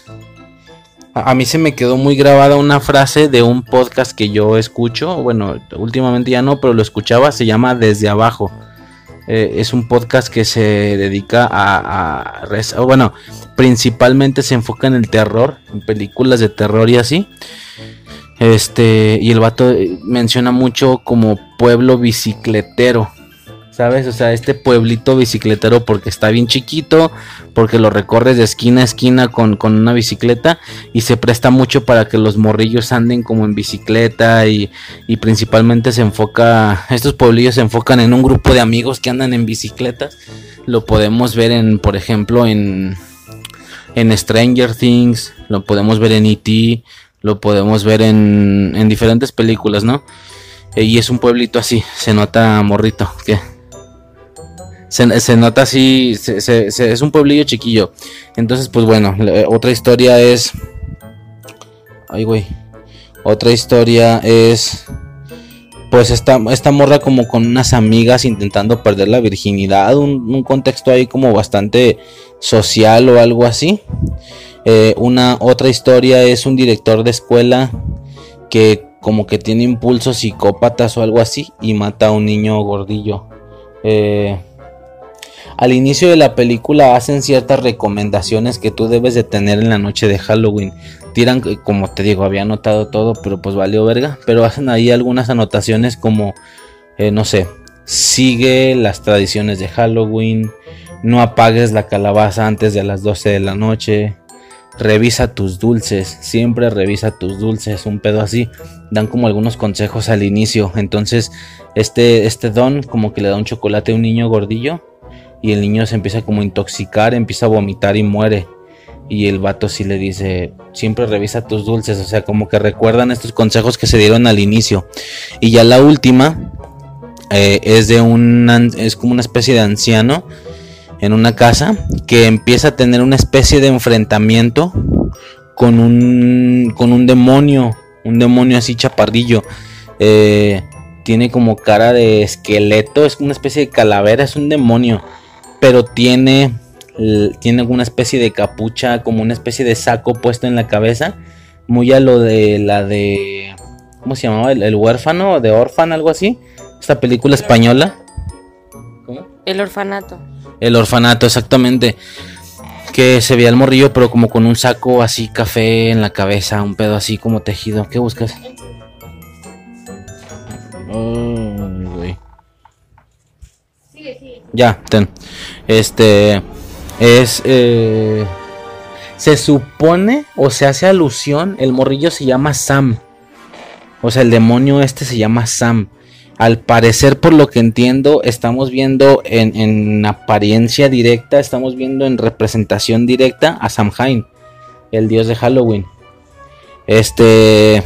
A, mí se me quedó muy grabada una frase de un podcast que yo escucho, bueno, últimamente ya no, pero lo escuchaba, se llama Desde Abajo. Eh, es un podcast que se dedica a, a, bueno, principalmente se enfoca en el terror, en películas de terror y así. Este, y el vato eh, menciona mucho como pueblo bicicletero. ¿Sabes? O sea, este pueblito bicicletero porque está bien chiquito, porque lo recorres de esquina a esquina con, una bicicleta y se presta mucho para que los morrillos anden como en bicicleta y, y, principalmente se enfoca, estos pueblillos se enfocan en un grupo de amigos que andan en bicicletas. Lo podemos ver en, por ejemplo, en, en Stranger Things, lo podemos ver en E.T., lo podemos ver en, en diferentes películas, ¿no? Eh, y es un pueblito así, se nota morrito, que se, nota así, se, es un pueblillo chiquillo. Entonces, pues bueno, otra historia es... Ay, güey. Otra historia es... Pues esta, esta morra como con unas amigas intentando perder la virginidad. Un, contexto ahí como bastante social o algo así. Eh, una otra historia es un director de escuela que como que tiene impulsos psicópatas o algo así y mata a un niño gordillo. Eh, al inicio de la película hacen ciertas recomendaciones que tú debes de tener en la noche de Halloween. Tiran, eh, como te digo, había anotado todo, pero pues valió verga. Pero hacen ahí algunas anotaciones como, no sé, sigue las tradiciones de Halloween. no apagues la calabaza antes de las 12 de la noche, revisa tus dulces, siempre revisa tus dulces, un pedo así. Dan como algunos consejos al inicio. Entonces, este, este don como que le da un chocolate a un niño gordillo y el niño se empieza como a intoxicar, empieza a vomitar y muere. Y el vato sí le dice, siempre revisa tus dulces, o sea, como que recuerdan estos consejos que se dieron al inicio. Y ya la última eh, es de un, es como una especie de anciano en una casa que empieza a tener una especie de enfrentamiento con un, con un demonio, un demonio así chaparrillo. Eh, tiene como cara de esqueleto, es una especie de calavera, es un demonio, pero tiene, tiene una especie de capucha, como una especie de saco puesto en la cabeza, muy a lo de la de, ¿cómo se llamaba? El, el huérfano, de Orfan, algo así, esta película española. ¿Cómo? El orfanato. El orfanato, exactamente. Que se veía el morrillo, pero como con un saco así café en la cabeza, un pedo así como tejido. ¿Qué buscas? Ya, ten. Este es. Eh, se supone o se hace alusión. El morrillo se llama Sam. O sea, el demonio este se llama Sam. Al parecer, por lo que entiendo, estamos viendo en, apariencia directa, estamos viendo en representación directa a Samhain, el dios de Halloween. Este.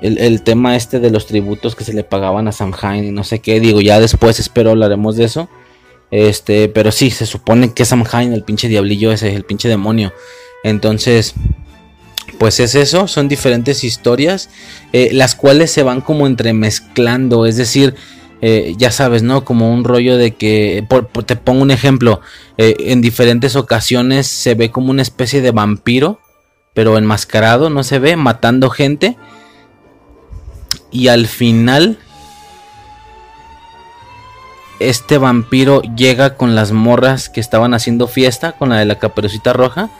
El, tema este de los tributos que se le pagaban a Samhain y no sé qué, digo, ya después espero hablaremos de eso. Este, pero sí, se supone que Samhain, el pinche diablillo ese, el pinche demonio. Entonces, pues es eso, son diferentes historias, eh, las cuales se van como entremezclando, es decir, eh, ya sabes, ¿no? Como un rollo de que, te pongo un ejemplo, eh, en diferentes ocasiones se ve como una especie de vampiro, pero enmascarado, no se ve, matando gente, y al final este vampiro llega con las morras que estaban haciendo fiesta, con la de la caperucita roja,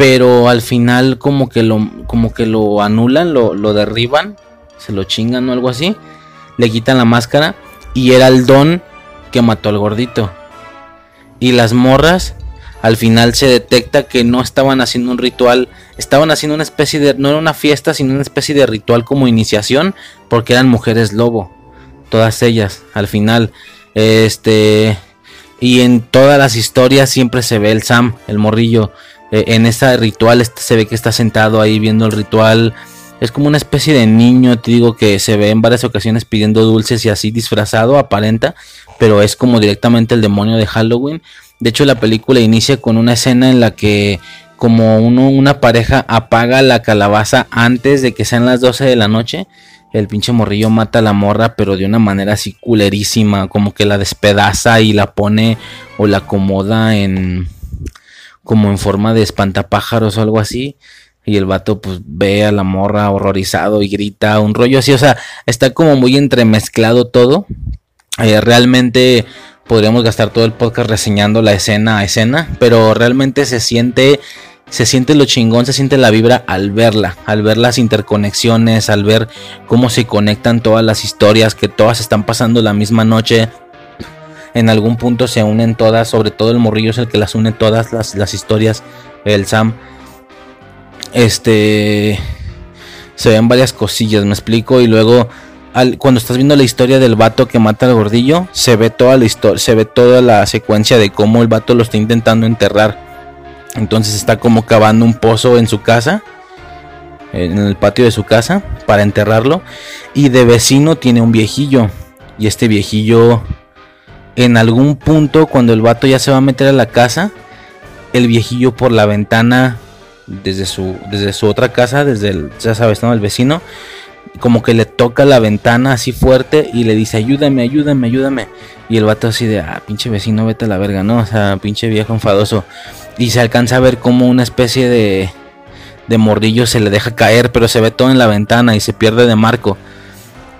pero al final como que lo, como que lo anulan, lo, derriban, se lo chingan o algo así, le quitan la máscara y era el don que mató al gordito. Y las morras, al final se detecta que no estaban haciendo un ritual, estaban haciendo una especie de, no era una fiesta, sino una especie de ritual como iniciación, porque eran mujeres lobo, todas ellas, al final, este, y en todas las historias siempre se ve el Sam, el morrillo, eh, en ese ritual este, se ve que está sentado ahí viendo el ritual. Es como una especie de niño, te digo que se ve en varias ocasiones pidiendo dulces y así disfrazado, aparenta, pero es como directamente el demonio de Halloween. De hecho, la película inicia con una escena en la que como uno, una pareja apaga la calabaza antes de que sean las 12 de la noche. El pinche morrillo mata a la morra, pero de una manera así culerísima, como que la despedaza y la pone o la acomoda en, como en forma de espantapájaros o algo así. Y el vato pues ve a la morra horrorizado y grita un rollo así. O sea, está como muy entremezclado todo. Eh, realmente podríamos gastar todo el podcast reseñando la escena a escena. Pero realmente se siente se siente lo chingón, se siente la vibra al verla, al ver las interconexiones, al ver cómo se conectan todas las historias, que todas están pasando la misma noche, en algún punto se unen todas, sobre todo el morrillo es el que las une todas las, historias, el Sam. Este se ven varias cosillas, me explico, y luego cuando estás viendo la historia del vato que mata al gordillo, se ve toda la historia, se ve toda la secuencia de cómo el vato lo está intentando enterrar. Entonces está como cavando un pozo en su casa, en el patio de su casa, para enterrarlo. Y de vecino tiene un viejillo. Y este viejillo en algún punto cuando el vato ya se va a meter a la casa, el viejillo por la ventana desde su desde su otra casa, desde el ya sabes, ¿no? el vecino, como que le toca la ventana así fuerte y le dice, "Ayúdame, ayúdame, ayúdame." Y el vato así de, "Ah, pinche vecino, vete a la verga, ¿no? O sea, pinche viejo enfadoso." Y se alcanza a ver como una especie de de morrillo se le deja caer, pero se ve todo en la ventana y se pierde de marco.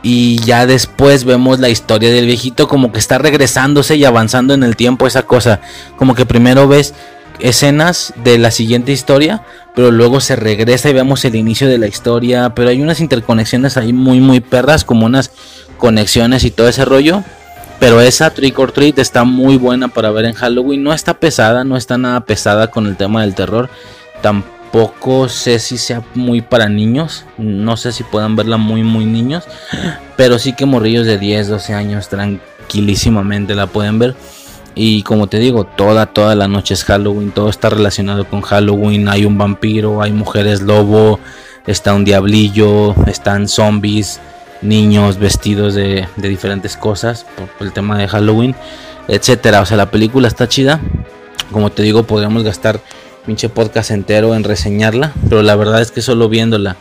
Y ya después vemos la historia del viejito como que está regresándose y avanzando en el tiempo esa cosa. Como que primero ves escenas de la siguiente historia, pero luego se regresa y vemos el inicio de la historia. Pero hay unas interconexiones ahí muy muy perras, como unas conexiones y todo ese rollo. Pero esa Trick or Treat está muy buena para ver en Halloween. No está pesada, no está nada pesada con el tema del terror. Tampoco sé si sea muy para niños. No sé si puedan verla muy, muy niños. Pero sí que morrillos de 10, 12 años tranquilísimamente la pueden ver. Y como te digo, toda, toda la noche es Halloween. Todo está relacionado con Halloween. Hay un vampiro, hay mujeres lobo, está un diablillo, están zombies niños vestidos de, diferentes cosas por, el tema de Halloween, etcétera. O sea, la película está chida. Como te digo, podríamos gastar pinche podcast entero en reseñarla, pero la verdad es que solo viéndola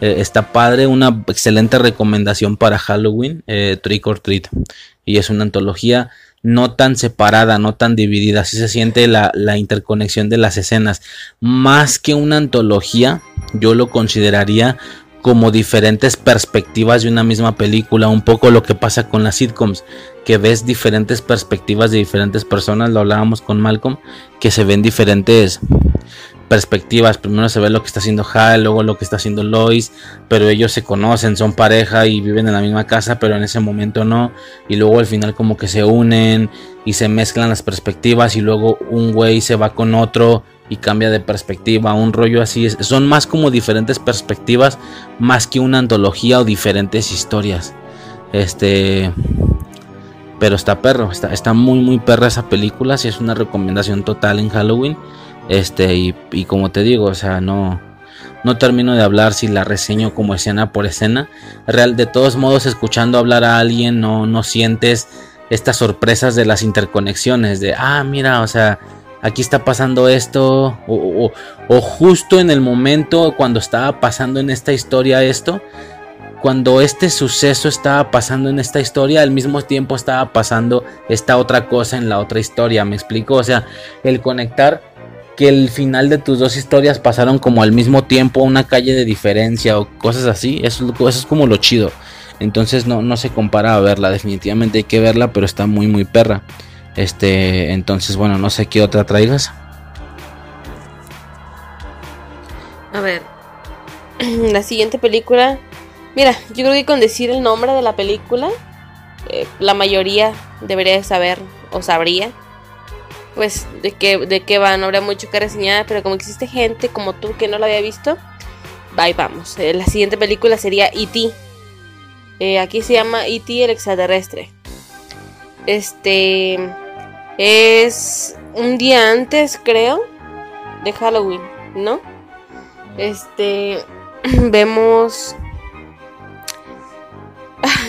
eh, está padre. Una excelente recomendación para Halloween, eh, Trick or Treat. Y es una antología no tan separada, no tan dividida. Así se siente la, la interconexión de las escenas. Más que una antología, yo lo consideraría como diferentes perspectivas de una misma película, un poco lo que pasa con las sitcoms, que ves diferentes perspectivas de diferentes personas, lo hablábamos con Malcolm, que se ven diferentes perspectivas, primero se ve lo que está haciendo Hal, luego lo que está haciendo Lois, pero ellos se conocen, son pareja y viven en la misma casa, pero en ese momento no, y luego al final como que se unen y se mezclan las perspectivas y luego un güey se va con otro y cambia de perspectiva, un rollo así. Son más como diferentes perspectivas, más que una antología o diferentes historias. Este. Pero está perro, está, está muy, muy perra esa película. Si es una recomendación total en Halloween. Este, y, y como te digo, o sea, no. No termino de hablar si la reseño como escena por escena. Real, de todos modos, escuchando hablar a alguien, no, no sientes estas sorpresas de las interconexiones. De, ah, mira, o sea, aquí está pasando esto, o, justo en el momento cuando estaba pasando en esta historia esto, cuando este suceso estaba pasando en esta historia, al mismo tiempo estaba pasando esta otra cosa en la otra historia, ¿me explico? O sea, el conectar que el final de tus dos historias pasaron como al mismo tiempo a una calle de diferencia o cosas así, eso, eso es como lo chido. Entonces no, no se compara a verla, definitivamente hay que verla, pero está muy muy perra. Este, entonces, bueno, no sé qué otra traigas. A ver, (clears throat) la siguiente película. Mira, yo creo que con decir el nombre de la película, eh, la mayoría debería saber o sabría. Pues de qué, de qué va, no habrá mucho que reseñar, pero como existe gente como tú que no la había visto, ahí vamos. Eh, la siguiente película sería E.T. Eh, aquí se llama E.T. el extraterrestre. Este es un día antes, creo, de Halloween, ¿no? Este, (clears throat) vemos...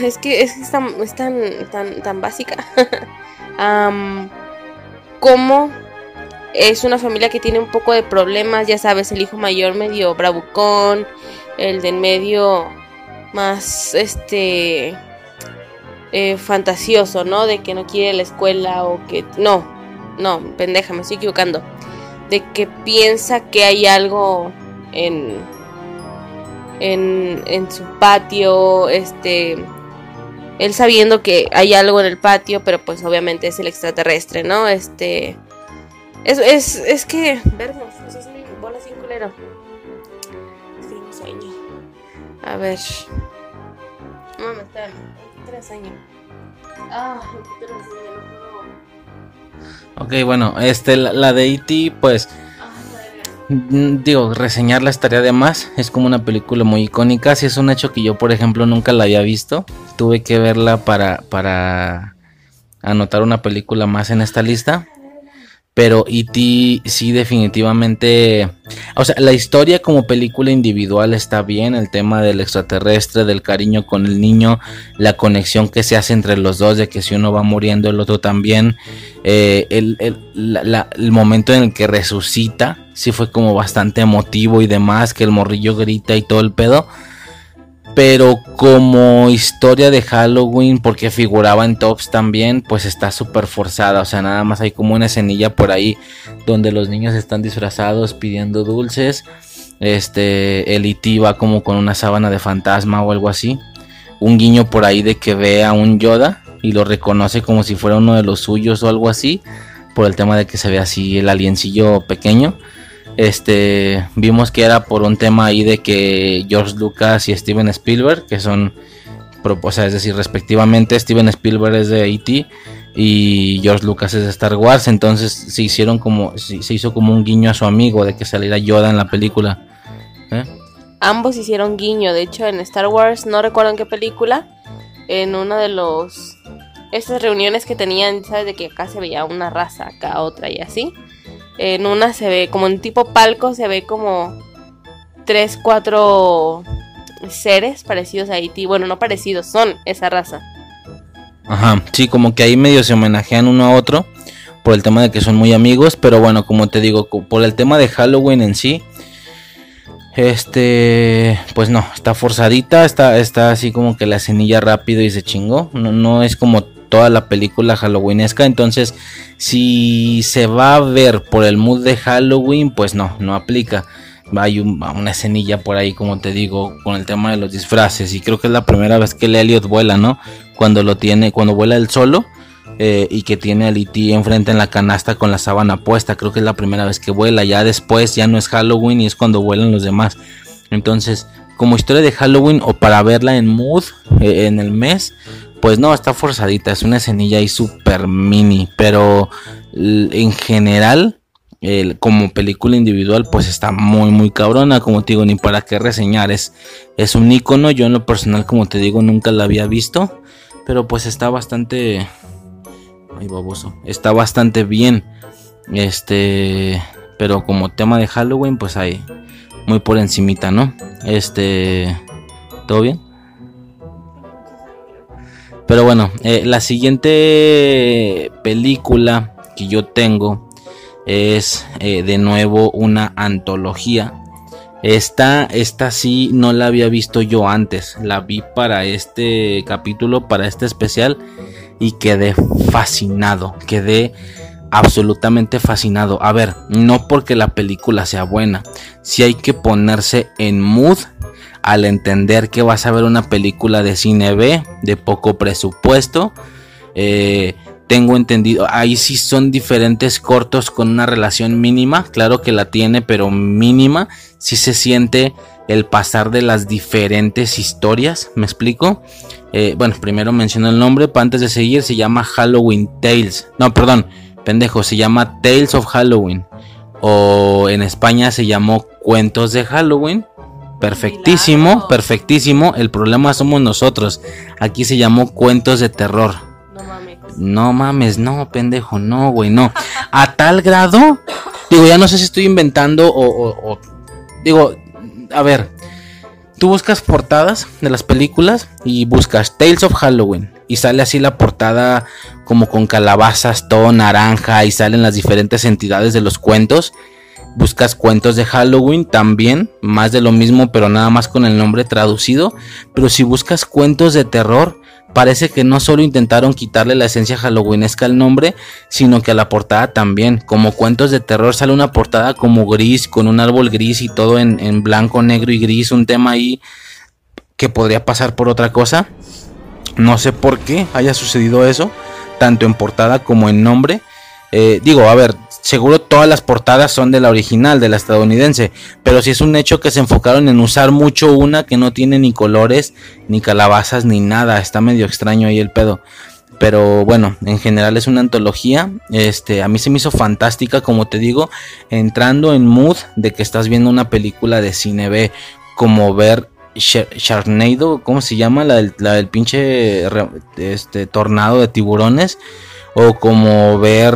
Es que es, tan, tan, tan, básica. (laughs) um, como es una familia que tiene un poco de problemas, ya sabes, el hijo mayor medio bravucón, el del medio más, este, eh, fantasioso, ¿no? De que no quiere la escuela o que... No, no, pendeja, me estoy equivocando. De que piensa que hay algo en, en, en su patio, este... Él sabiendo que hay algo en el patio, pero pues obviamente es el extraterrestre, ¿no? Este... Es, es, es que... Vernos, es bola sin culero. Sueño. A ver. No, me está Ah, Ok, bueno, este, la, de E.T., pues. Mm, digo, reseñarla estaría de más. Es como una película muy icónica. Si es un hecho que yo, por ejemplo, nunca la había visto. Tuve que verla para, para anotar una película más en esta lista. Pero E.T. sí definitivamente... O sea, la historia como película individual está bien, el tema del extraterrestre, del cariño con el niño, la conexión que se hace entre los dos, de que si uno va muriendo el otro también, eh, el, el momento en el que resucita, sí fue como bastante emotivo y demás, que el morrillo grita y todo el pedo pero como historia de Halloween, porque figuraba en tops también, pues está súper forzada. O sea, nada más hay como una escenilla por ahí donde los niños están disfrazados pidiendo dulces. Este, el E.T. va como con una sábana de fantasma o algo así. Un guiño por ahí de que ve a un Yoda y lo reconoce como si fuera uno de los suyos o algo así. Por el tema de que se ve así el aliencillo pequeño. Este, vimos que era por un tema ahí de que George Lucas y Steven Spielberg, que son o sea, es decir, respectivamente Steven Spielberg es de E.T. y George Lucas es de Star Wars, entonces se hicieron como, se hizo como un guiño a su amigo de que saliera Yoda en la película. ¿eh? Ambos hicieron guiño, de hecho en Star Wars, no recuerdo en qué película, en una de los estas reuniones que tenían, sabes de que acá se veía una raza, acá otra y así. En una se ve como un tipo palco, se ve como tres, cuatro seres parecidos a Haití. Bueno, no parecidos, son esa raza. Ajá, sí, como que ahí medio se homenajean uno a otro por el tema de que son muy amigos, pero bueno, como te digo, por el tema de Halloween en sí, este, pues no, está forzadita, está, está así como que la cenilla rápido y se chingó. No, no es como toda la película halloweenesca. Entonces, si se va a ver por el mood de Halloween, pues no, no aplica hay una escenilla por ahí, como te digo, con el tema de los disfraces. Y creo que es la primera vez que el Elliot vuela, ¿no? Cuando lo tiene, cuando vuela él solo. Eh, y que tiene al E.T. enfrente en la canasta con la sábana puesta. Creo que es la primera vez que vuela. Ya después ya no es Halloween y es cuando vuelan los demás. Entonces, como historia de Halloween o para verla en mood eh, en el mes, pues no, está forzadita. Es una escenilla ahí super mini. Pero en general, como película individual pues está muy muy cabrona como te digo ni para qué reseñar es, es un icono yo en lo personal como te digo nunca la había visto pero pues está bastante ay baboso está bastante bien este pero como tema de Halloween pues hay muy por encimita no este todo bien pero bueno eh, la siguiente película que yo tengo es eh, de nuevo una antología. Esta, esta sí no la había visto yo antes. La vi para este capítulo, para este especial. Y quedé fascinado. Quedé absolutamente fascinado. A ver, no porque la película sea buena. Si hay que ponerse en mood al entender que vas a ver una película de cine B, de poco presupuesto. Eh, tengo entendido, ahí sí son diferentes cortos con una relación mínima, claro que la tiene, pero mínima, sí se siente el pasar de las diferentes historias, ¿me explico? Eh, bueno, primero menciono el nombre, para antes de seguir, se llama Halloween Tales, no, perdón, pendejo, se llama Tales of Halloween, o en España se llamó Cuentos de Halloween, perfectísimo, perfectísimo, el problema somos nosotros, aquí se llamó Cuentos de Terror. No mames, no, pendejo, no, güey, no. A tal grado, digo, ya no sé si estoy inventando o, digo, a ver, tú buscas portadas de las películas y buscas Tales of Halloween y sale así la portada como con calabazas, todo naranja y salen las diferentes entidades de los cuentos. Buscas cuentos de Halloween también, más de lo mismo, pero nada más con el nombre traducido. Pero si buscas cuentos de terror, parece que no solo intentaron quitarle la esencia halloweenesca al nombre, sino que a la portada también. Como cuentos de terror sale una portada como gris, con un árbol gris y todo en, blanco, negro y gris, un tema ahí que podría pasar por otra cosa. No sé por qué haya sucedido eso, tanto en portada como en nombre. Eh, digo, a ver, seguro todas las portadas son de la original, de la estadounidense, pero si es un hecho que se enfocaron en usar mucho una que no tiene ni colores, ni calabazas, ni nada, está medio extraño ahí el pedo. Pero bueno, en general es una antología. Este, a mí se me hizo fantástica, como te digo, entrando en mood de que estás viendo una película de cine B, como ver Sharknado, ¿cómo se llama? La del, la del pinche este, tornado de tiburones o como ver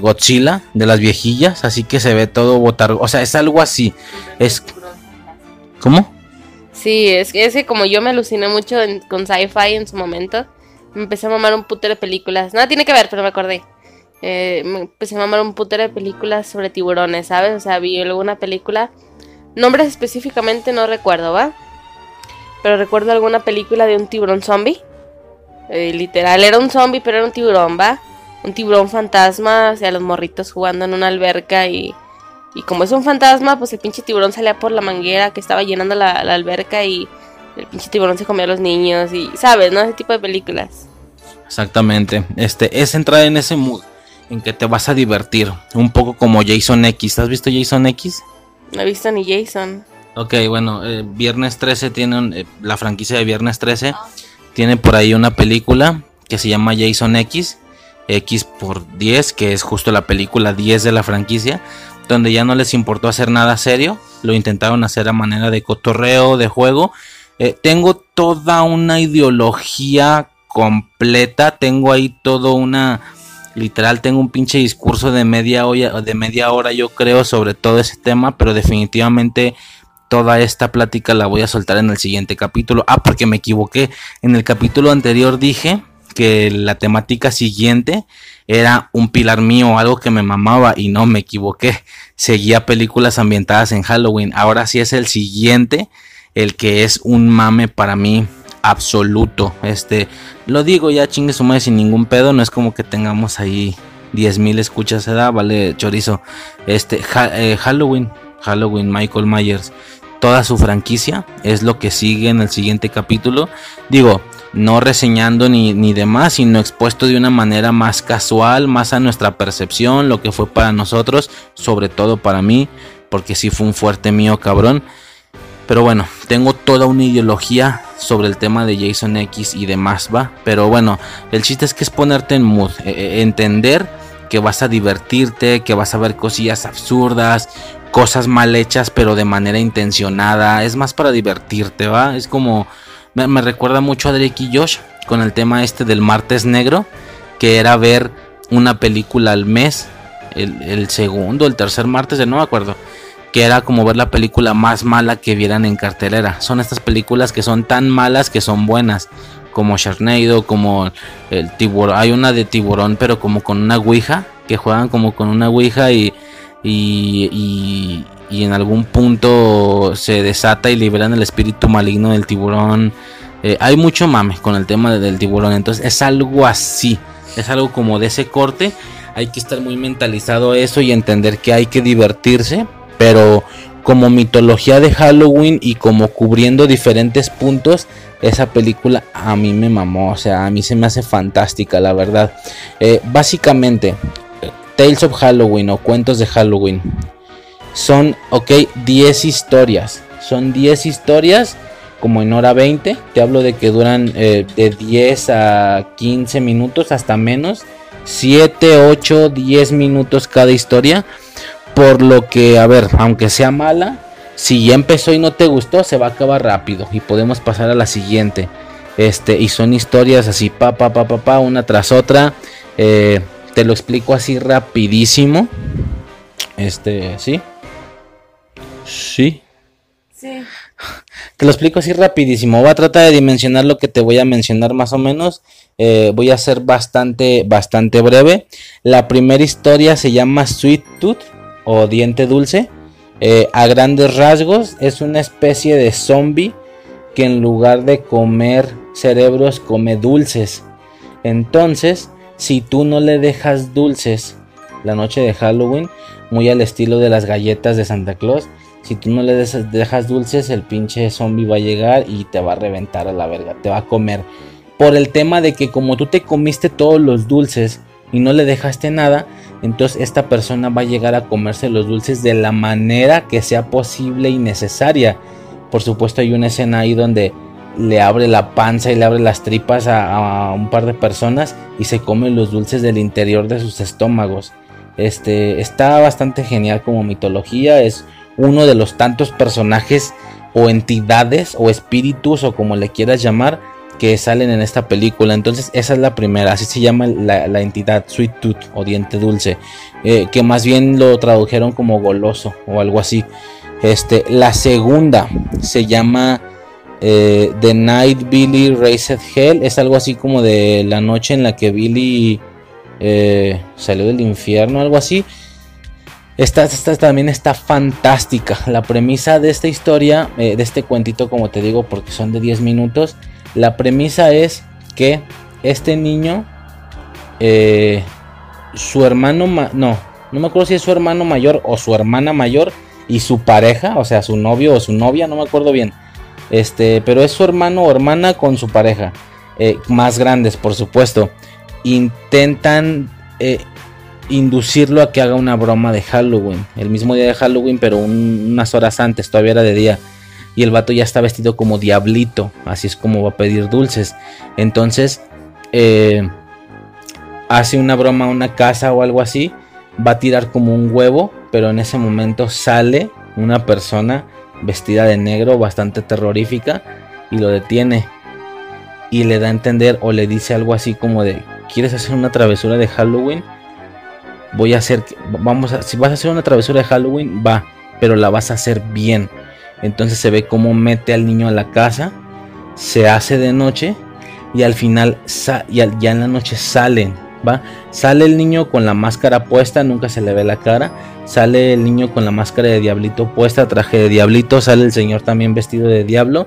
Godzilla de las viejillas, así que se ve todo botar, o sea, es algo así. Es ¿Cómo? Sí, es que, es como yo me aluciné mucho con sci-fi en su momento, me empecé a mamar un putero de películas. Nada tiene que ver, pero me acordé. Eh, me empecé a mamar un putero de películas sobre tiburones, ¿sabes? O sea, vi alguna película. Nombres específicamente no recuerdo, ¿va? Pero recuerdo alguna película de un tiburón zombie. Eh, literal, era un zombie, pero era un tiburón, ¿va? Un tiburón fantasma, o sea, los morritos jugando en una alberca y, y como es un fantasma, pues el pinche tiburón salía por la manguera que estaba llenando la, alberca y el pinche tiburón se comía a los niños y, ¿sabes? ¿No? Ese tipo de películas. Exactamente. Este, es entrar en ese mood en que te vas a divertir. Un poco como Jason X. ¿Has visto Jason X? No he visto ni Jason. Ok, bueno, eh, Viernes 13 tiene eh, la franquicia de Viernes 13 tiene por ahí una película que se llama Jason X, X por 10, que es justo la película 10 de la franquicia, donde ya no les importó hacer nada serio, lo intentaron hacer a manera de cotorreo, de juego. Eh, tengo toda una ideología completa, tengo ahí todo una literal tengo un pinche discurso de media hora, de media hora yo creo sobre todo ese tema, pero definitivamente toda esta plática la voy a soltar en el siguiente capítulo. Ah, porque me equivoqué. En el capítulo anterior dije que la temática siguiente era un pilar mío, algo que me mamaba y no me equivoqué. Seguía películas ambientadas en Halloween. Ahora sí es el siguiente, el que es un mame para mí absoluto. Este, lo digo ya chingue su madre sin ningún pedo, no es como que tengamos ahí 10.000 escuchas, se da, vale, chorizo. Este, eh, Halloween, Halloween, Michael Myers, toda su franquicia es lo que sigue en el siguiente capítulo. Digo, no reseñando ni, ni demás, sino expuesto de una manera más casual, más a nuestra percepción, lo que fue para nosotros, sobre todo para mí, porque sí fue un fuerte mío cabrón. Pero bueno, tengo toda una ideología sobre el tema de Jason X y demás, va. Pero bueno, el chiste es que es ponerte en mood, e, e, entender que vas a divertirte, que vas a ver cosillas absurdas, cosas mal hechas, pero de manera intencionada. Es más para divertirte, va. Es como me, recuerda mucho a Drake y Josh con el tema este del martes negro, que era ver una película al mes, el, el segundo, el tercer martes, no me acuerdo que era como ver la película más mala que vieran en cartelera. Son estas películas que son tan malas que son buenas, como Sharknado, como el tiburón. Hay una de tiburón, pero como con una ouija, que juegan como con una ouija y, y, y, en algún punto se desata y liberan el espíritu maligno del tiburón. Eh, hay mucho mame con el tema del tiburón, entonces es algo así, es algo como de ese corte. Hay que estar muy mentalizado a eso y entender que hay que divertirse pero como mitología de Halloween y como cubriendo diferentes puntos, esa película a mí me mamó, o sea, a mí se me hace fantástica, la verdad. Eh, básicamente, Tales of Halloween o cuentos de Halloween son, ok, 10 historias. Son 10 historias como en hora 20. Te hablo de que duran eh, de 10 a 15 minutos, hasta menos. 7, 8, 10 minutos cada historia. Por lo que, a ver, aunque sea mala, si ya empezó y no te gustó, se va a acabar rápido y podemos pasar a la siguiente. Este, y son historias así, pa, pa, pa, pa, pa una tras otra. Eh, te lo explico así rapidísimo. Este, ¿sí? Sí. Sí. Te lo explico así rapidísimo. Voy a tratar de dimensionar lo que te voy a mencionar más o menos. Eh, voy a ser bastante, bastante breve. La primera historia se llama Sweet Tooth o diente dulce. Eh, a grandes rasgos es una especie de zombie que en lugar de comer cerebros come dulces. Entonces, si tú no le dejas dulces la noche de Halloween, muy al estilo de las galletas de Santa Claus, si tú no le dejas dulces, el pinche zombie va a llegar y te va a reventar a la verga, te va a comer. Por el tema de que como tú te comiste todos los dulces y no le dejaste nada, entonces esta persona va a llegar a comerse los dulces de la manera que sea posible y necesaria. Por supuesto hay una escena ahí donde le abre la panza y le abre las tripas a, un par de personas y se come los dulces del interior de sus estómagos. Este está bastante genial como mitología, es uno de los tantos personajes o entidades o espíritus o como le quieras llamar que salen en esta película. Entonces, esa es la primera, así se llama la, entidad Sweet Tooth o diente dulce, eh, que más bien lo tradujeron como goloso o algo así. Este, la segunda se llama eh, The Night Billy Raised Hell, es algo así como de la noche en la que Billy eh, salió del infierno, algo así. Esta, esta, también está fantástica. La premisa de esta historia, de este cuentito, como te digo, porque son de 10 minutos, la premisa es que este niño, eh, su hermano, no, no me acuerdo si es su hermano mayor o su hermana mayor y su pareja, o sea, su novio o su novia, no me acuerdo bien. Este, pero es su hermano o hermana con su pareja, eh, más grandes, por supuesto. Intentan eh, inducirlo a que haga una broma de Halloween, el mismo día de Halloween, pero unas horas antes, todavía era de día y el vato ya está vestido como diablito, así es como va a pedir dulces. Entonces, eh, hace una broma a una casa o algo así, va a tirar como un huevo, pero en ese momento sale una persona vestida de negro, bastante terrorífica, y lo detiene. Y le da a entender o le dice algo así como de, ¿quieres hacer una travesura de Halloween? Voy a hacer, vamos a, si vas a hacer una travesura de Halloween, va, pero la vas a hacer bien. Entonces se ve cómo mete al niño a la casa, se hace de noche y al final, ya en la noche salen Sale el niño con la máscara puesta, nunca se le ve la cara. Sale el niño con la máscara de diablito puesta, traje de diablito. Sale el señor también vestido de diablo.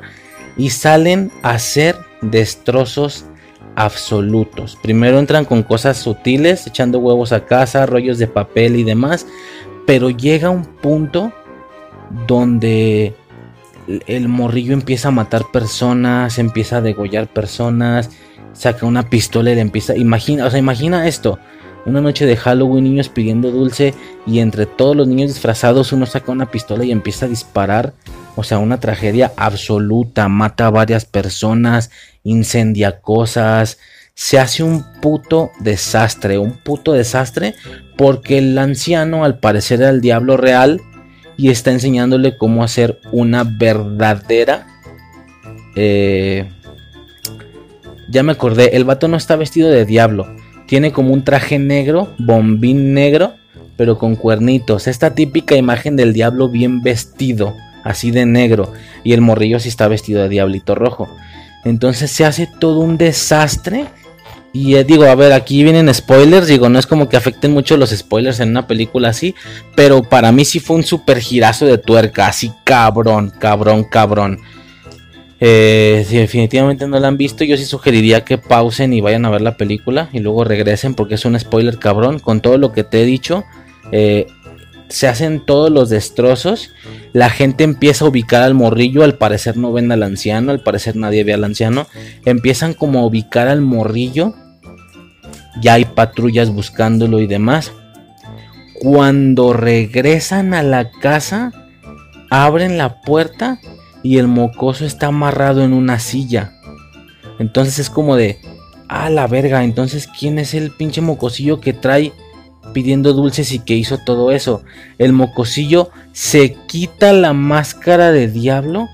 Y salen a hacer destrozos absolutos. Primero entran con cosas sutiles, echando huevos a casa, rollos de papel y demás. Pero llega un punto donde el morrillo empieza a matar personas, empieza a degollar personas, saca una pistola y le empieza. Imagina, o sea, imagina esto. Una noche de Halloween, niños pidiendo dulce y entre todos los niños disfrazados uno saca una pistola y empieza a disparar. O sea, una tragedia absoluta. Mata a varias personas, incendia cosas. Se hace un puto desastre, un puto desastre porque el anciano al parecer era el diablo real y está enseñándole cómo hacer una verdadera... Eh, ya me acordé, el vato no está vestido de diablo. Tiene como un traje negro, bombín negro, pero con cuernitos. Esta típica imagen del diablo bien vestido, así de negro. Y el morrillo sí está vestido de diablito rojo. Entonces se hace todo un desastre. Y eh, digo, a ver, aquí vienen spoilers. Digo, no es como que afecten mucho los spoilers en una película así. Pero para mí sí fue un super girazo de tuerca. Así cabrón, cabrón, cabrón. Eh, si definitivamente no la han visto, yo sí sugeriría que pausen y vayan a ver la película y luego regresen porque es un spoiler cabrón. Con todo lo que te he dicho, eh, se hacen todos los destrozos. La gente empieza a ubicar al morrillo. Al parecer no ven al anciano, al parecer nadie ve al anciano. Empiezan como a ubicar al morrillo. Ya hay patrullas buscándolo y demás. Cuando regresan a la casa, abren la puerta y el mocoso está amarrado en una silla. Entonces es como de, ah, la verga, entonces ¿quién es el pinche mocosillo que trae pidiendo dulces y que hizo todo eso? El mocosillo se quita la máscara de diablo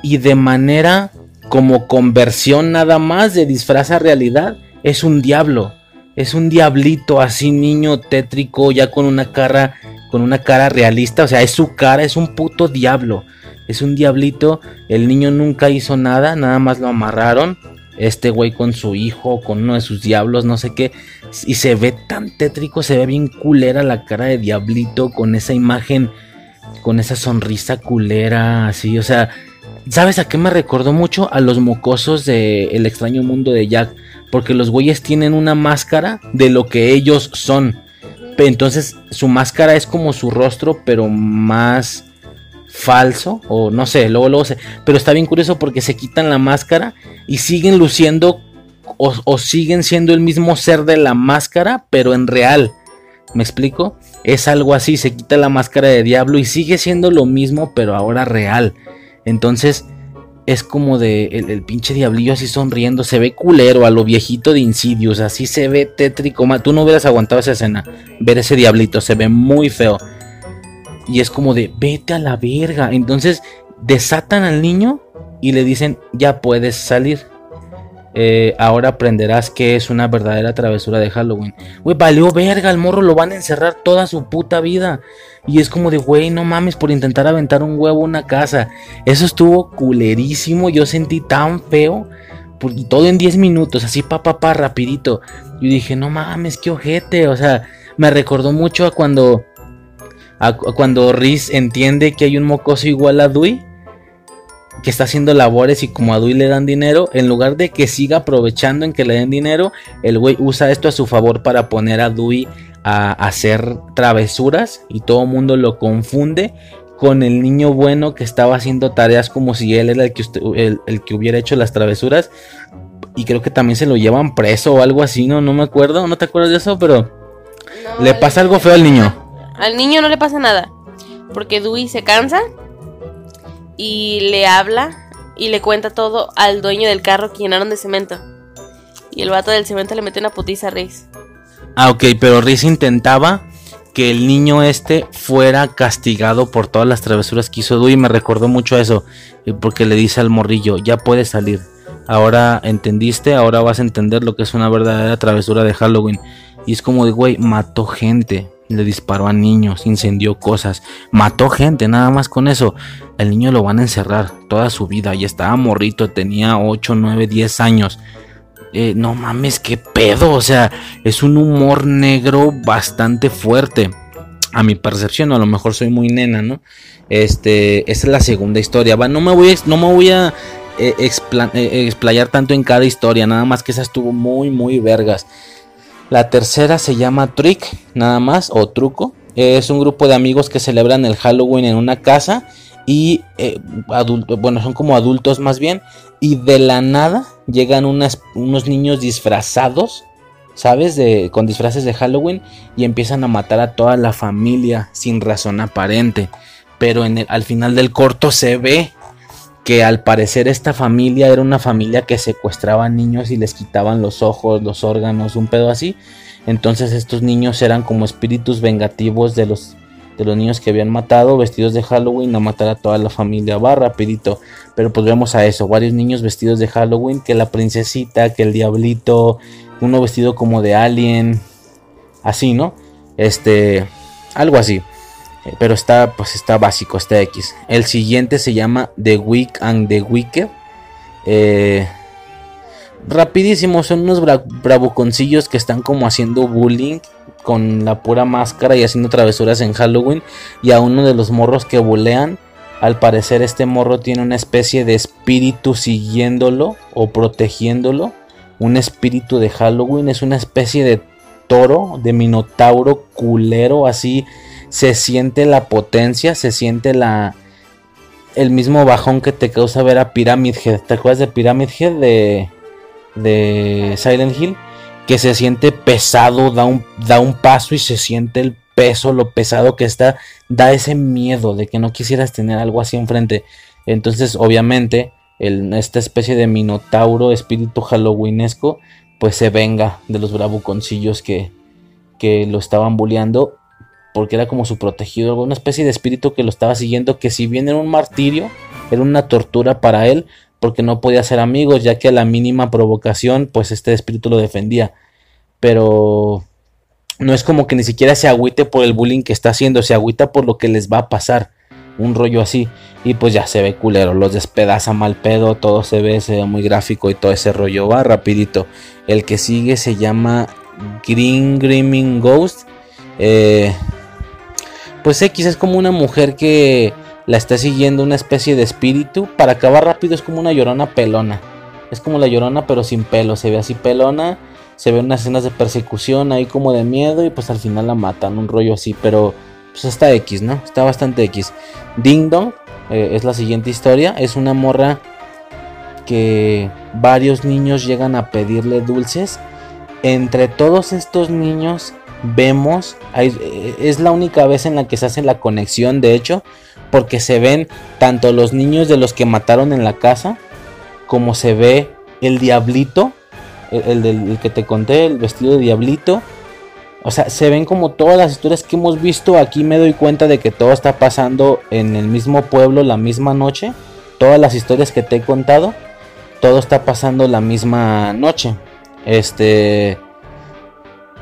y de manera como conversión nada más de disfraz a realidad, es un diablo. Es un diablito así niño tétrico ya con una cara con una cara realista, o sea, es su cara, es un puto diablo es un diablito. El niño nunca hizo nada, nada más lo amarraron. Este güey con su hijo, con uno de sus diablos, no sé qué. Y se ve tan tétrico, se ve bien culera la cara de diablito con esa imagen, con esa sonrisa culera, así. O sea, ¿sabes a qué me recordó mucho? A los mocosos de El extraño mundo de Jack. Porque los güeyes tienen una máscara de lo que ellos son. Entonces su máscara es como su rostro, pero más falso o no sé, luego luego sé, pero está bien curioso porque se quitan la máscara y siguen luciendo o, siguen siendo el mismo ser de la máscara, pero en real. ¿Me explico? Es algo así, se quita la máscara de diablo y sigue siendo lo mismo, pero ahora real. Entonces, es como de el, pinche diablillo así sonriendo, se ve culero a lo viejito de Insidious, así se ve tétrico. Tú no hubieras aguantado esa escena, ver ese diablito, se ve muy feo. Y es como de, vete a la verga. Entonces desatan al niño y le dicen, ya puedes salir. Eh, ahora aprenderás que es una verdadera travesura de Halloween. Güey, valió verga, el morro lo van a encerrar toda su puta vida. Y es como de, güey, no mames por intentar aventar un huevo a una casa. Eso estuvo culerísimo, yo sentí tan feo. Y todo en 10 minutos, así pa, pa, pa, rapidito. Yo dije, no mames, qué ojete. O sea, me recordó mucho a cuando cuando Riz entiende que hay un mocoso igual a Dewey que está haciendo labores y como a Dewey le dan dinero, en lugar de que siga aprovechando en que le den dinero, el güey usa esto a su favor para poner a Dewey a hacer travesuras y todo el mundo lo confunde con el niño bueno que estaba haciendo tareas como si él era el que, el, que hubiera hecho las travesuras. Y creo que también se lo llevan preso o algo así, ¿no? No me acuerdo, no te acuerdas de eso, pero le pasa algo feo al niño. Al niño no le pasa nada. Porque Dewey se cansa y le habla y le cuenta todo al dueño del carro que llenaron de cemento. Y el vato del cemento le mete una putiza a Riz. Ah, ok, pero Riz intentaba que el niño este fuera castigado por todas las travesuras que hizo Dewey. Me recordó mucho eso, eh, porque le dice al morrillo, ya puedes salir. Ahora entendiste, ahora vas a entender lo que es una verdadera travesura de Halloween. Y es como de, güey, mató gente, le disparó a niños, incendió cosas, mató gente, nada más con eso. El niño lo van a encerrar toda su vida y estaba morrito, tenía 8, 9, 10 años. Eh, no mames, qué pedo. O sea, es un humor negro bastante fuerte. A mi percepción, a lo mejor soy muy nena, ¿no? Este, esta es la segunda historia. no me voy, no me voy a eh, eh, explayar tanto en cada historia, nada más que esa estuvo muy, muy vergas. La tercera se llama Trick, nada más, o Truco. Es un grupo de amigos que celebran el Halloween en una casa y eh, bueno, son como adultos más bien, y de la nada llegan unos niños disfrazados, ¿sabes? De, con disfraces de Halloween y empiezan a matar a toda la familia sin razón aparente. Pero al final del corto se ve que al parecer esta familia era una familia que secuestraba niños y les quitaban los ojos, los órganos, un pedo así. Entonces estos niños eran como espíritus vengativos de los de los niños que habían matado vestidos de Halloween a matar a toda la familia. Va rapidito. Pero pues vemos a eso. Varios niños vestidos de Halloween. Que la princesita, que el diablito. Uno vestido como de alien. Así, ¿no? Este. Algo así. Eh, pero está, pues está básico, está X. El siguiente se llama The Week and the Wicked. Eh, rapidísimo, son unos bravuconcillos que están como haciendo bullying con la pura máscara y haciendo travesuras en Halloween. Y a uno de los morros que bulean, al parecer este morro tiene una especie de espíritu siguiéndolo o protegiéndolo. Un espíritu de Halloween, es una especie de toro, de minotauro culero, así se siente la potencia, se siente la el mismo bajón que te causa ver a Pyramid Head. ¿Te acuerdas de Pyramid Head de, de Silent Hill? que se siente pesado, da un, da un paso y se siente el peso, lo pesado que está, da ese miedo de que no quisieras tener algo así enfrente. Entonces, obviamente, esta especie de minotauro, espíritu halloweenesco, pues se venga de los bravuconcillos que, que lo estaban bulleando, porque era como su protegido, una especie de espíritu que lo estaba siguiendo, que si bien era un martirio, era una tortura para él, porque no podía ser amigos, ya que a la mínima provocación, pues este espíritu lo defendía. Pero no es como que ni siquiera se agüite por el bullying que está haciendo, se agüita por lo que les va a pasar. Un rollo así. Y pues ya se ve culero, los despedaza mal pedo, todo se ve, se ve muy gráfico y todo ese rollo va rapidito. El que sigue se llama Green Grimming Ghost. Eh, pues X es como una mujer que la está siguiendo una especie de espíritu. Para acabar rápido es como una llorona pelona. Es como la llorona pero sin pelo. Se ve así pelona. Se ven unas escenas de persecución ahí como de miedo y pues al final la matan. Un rollo así. Pero pues está X, ¿no? Está bastante X. Ding Dong eh, es la siguiente historia. Es una morra que varios niños llegan a pedirle dulces. Entre todos estos niños vemos, eh, es la única vez en la que se hace la conexión, de hecho, porque se ven tanto los niños de los que mataron en la casa, como se ve el diablito, el, del que te conté, el vestido de diablito. O sea, se ven como todas las historias que hemos visto. Aquí me doy cuenta de que todo está pasando en el mismo pueblo la misma noche. Todas las historias que te he contado, todo está pasando la misma noche. Este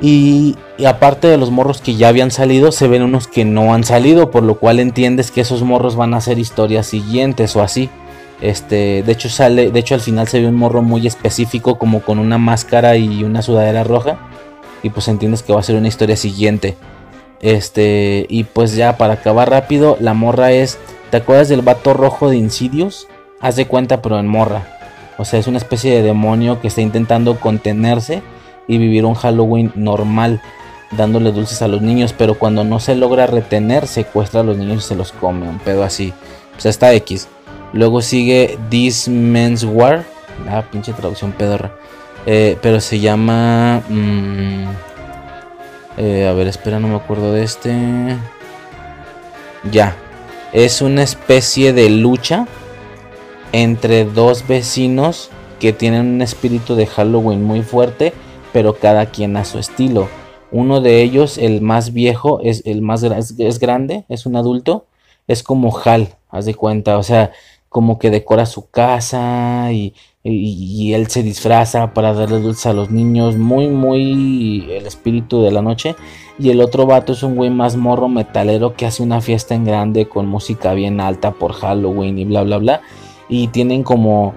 y, aparte de los morros que ya habían salido, se ven unos que no han salido, por lo cual entiendes que esos morros van a ser historias siguientes o así. Este, de hecho sale, de hecho al final se ve un morro muy específico como con una máscara y una sudadera roja y pues entiendes que va a ser una historia siguiente. Este, y pues ya para acabar rápido, la morra es, ¿te acuerdas del vato rojo de Insidious? Haz de cuenta pero en morra. O sea, es una especie de demonio que está intentando contenerse y vivir un Halloween normal, dándole dulces a los niños, pero cuando no se logra retener, secuestra a los niños y se los come, un pedo así. Pues está X. Luego sigue This Men's War, ah, pinche traducción pedorra. Eh, pero se llama. Mm, eh, a ver, espera, no me acuerdo de este. Ya. es una especie de lucha entre dos vecinos que tienen un espíritu de Halloween muy fuerte, pero cada quien a su estilo. Uno de ellos, el más viejo, es el más es, grande, es un adulto, es como Hal, haz de cuenta, o sea, como que decora su casa y, él se disfraza para darle dulce a los niños, muy, muy el espíritu de la noche. Y el otro vato es un güey más morro metalero que hace una fiesta en grande con música bien alta por Halloween y bla, bla, bla. Y tienen como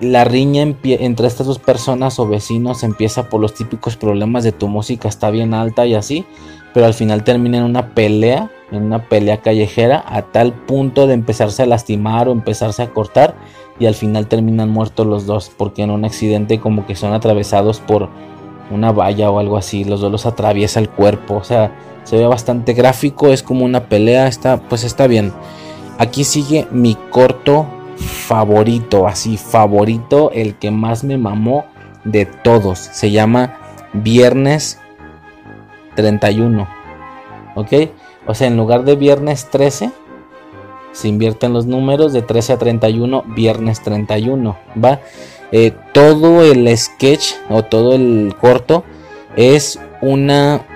la riña entre estas dos personas o vecinos empieza por los típicos problemas de tu música está bien alta y así, pero al final termina en una pelea, en una pelea callejera, a tal punto de empezarse a lastimar o empezarse a cortar y al final terminan muertos los dos porque en un accidente como que son atravesados por una valla o algo así, los dos los atraviesa el cuerpo, o sea, se ve bastante gráfico, es como una pelea, está pues está bien. Aquí sigue mi corto favorito, así favorito, el que más me mamó de todos. Se llama Viernes 31. ¿Ok? O sea, en lugar de viernes 13, se invierten los números de 13 a 31, viernes 31. ¿Va? Eh, todo el sketch o todo el corto es una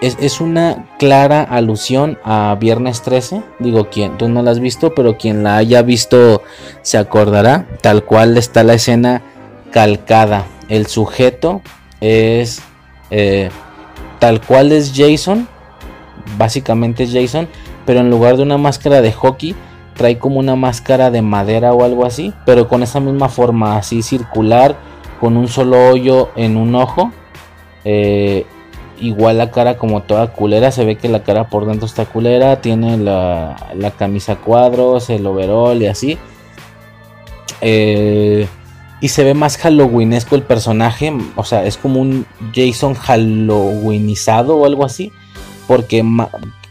es, una clara alusión a Viernes 13. Digo, quien tú no la has visto, pero quien la haya visto se acordará. Tal cual está la escena calcada. El sujeto es eh, tal cual es Jason. Básicamente es Jason. Pero en lugar de una máscara de hockey, trae como una máscara de madera o algo así. Pero con esa misma forma, así circular. Con un solo hoyo en un ojo. Eh, igual la cara como toda culera, se ve que la cara por dentro está culera, tiene la, camisa cuadros, el overall y así. Eh, y se ve más halloweenesco el personaje, o sea, es como un Jason halloweenizado o algo así, porque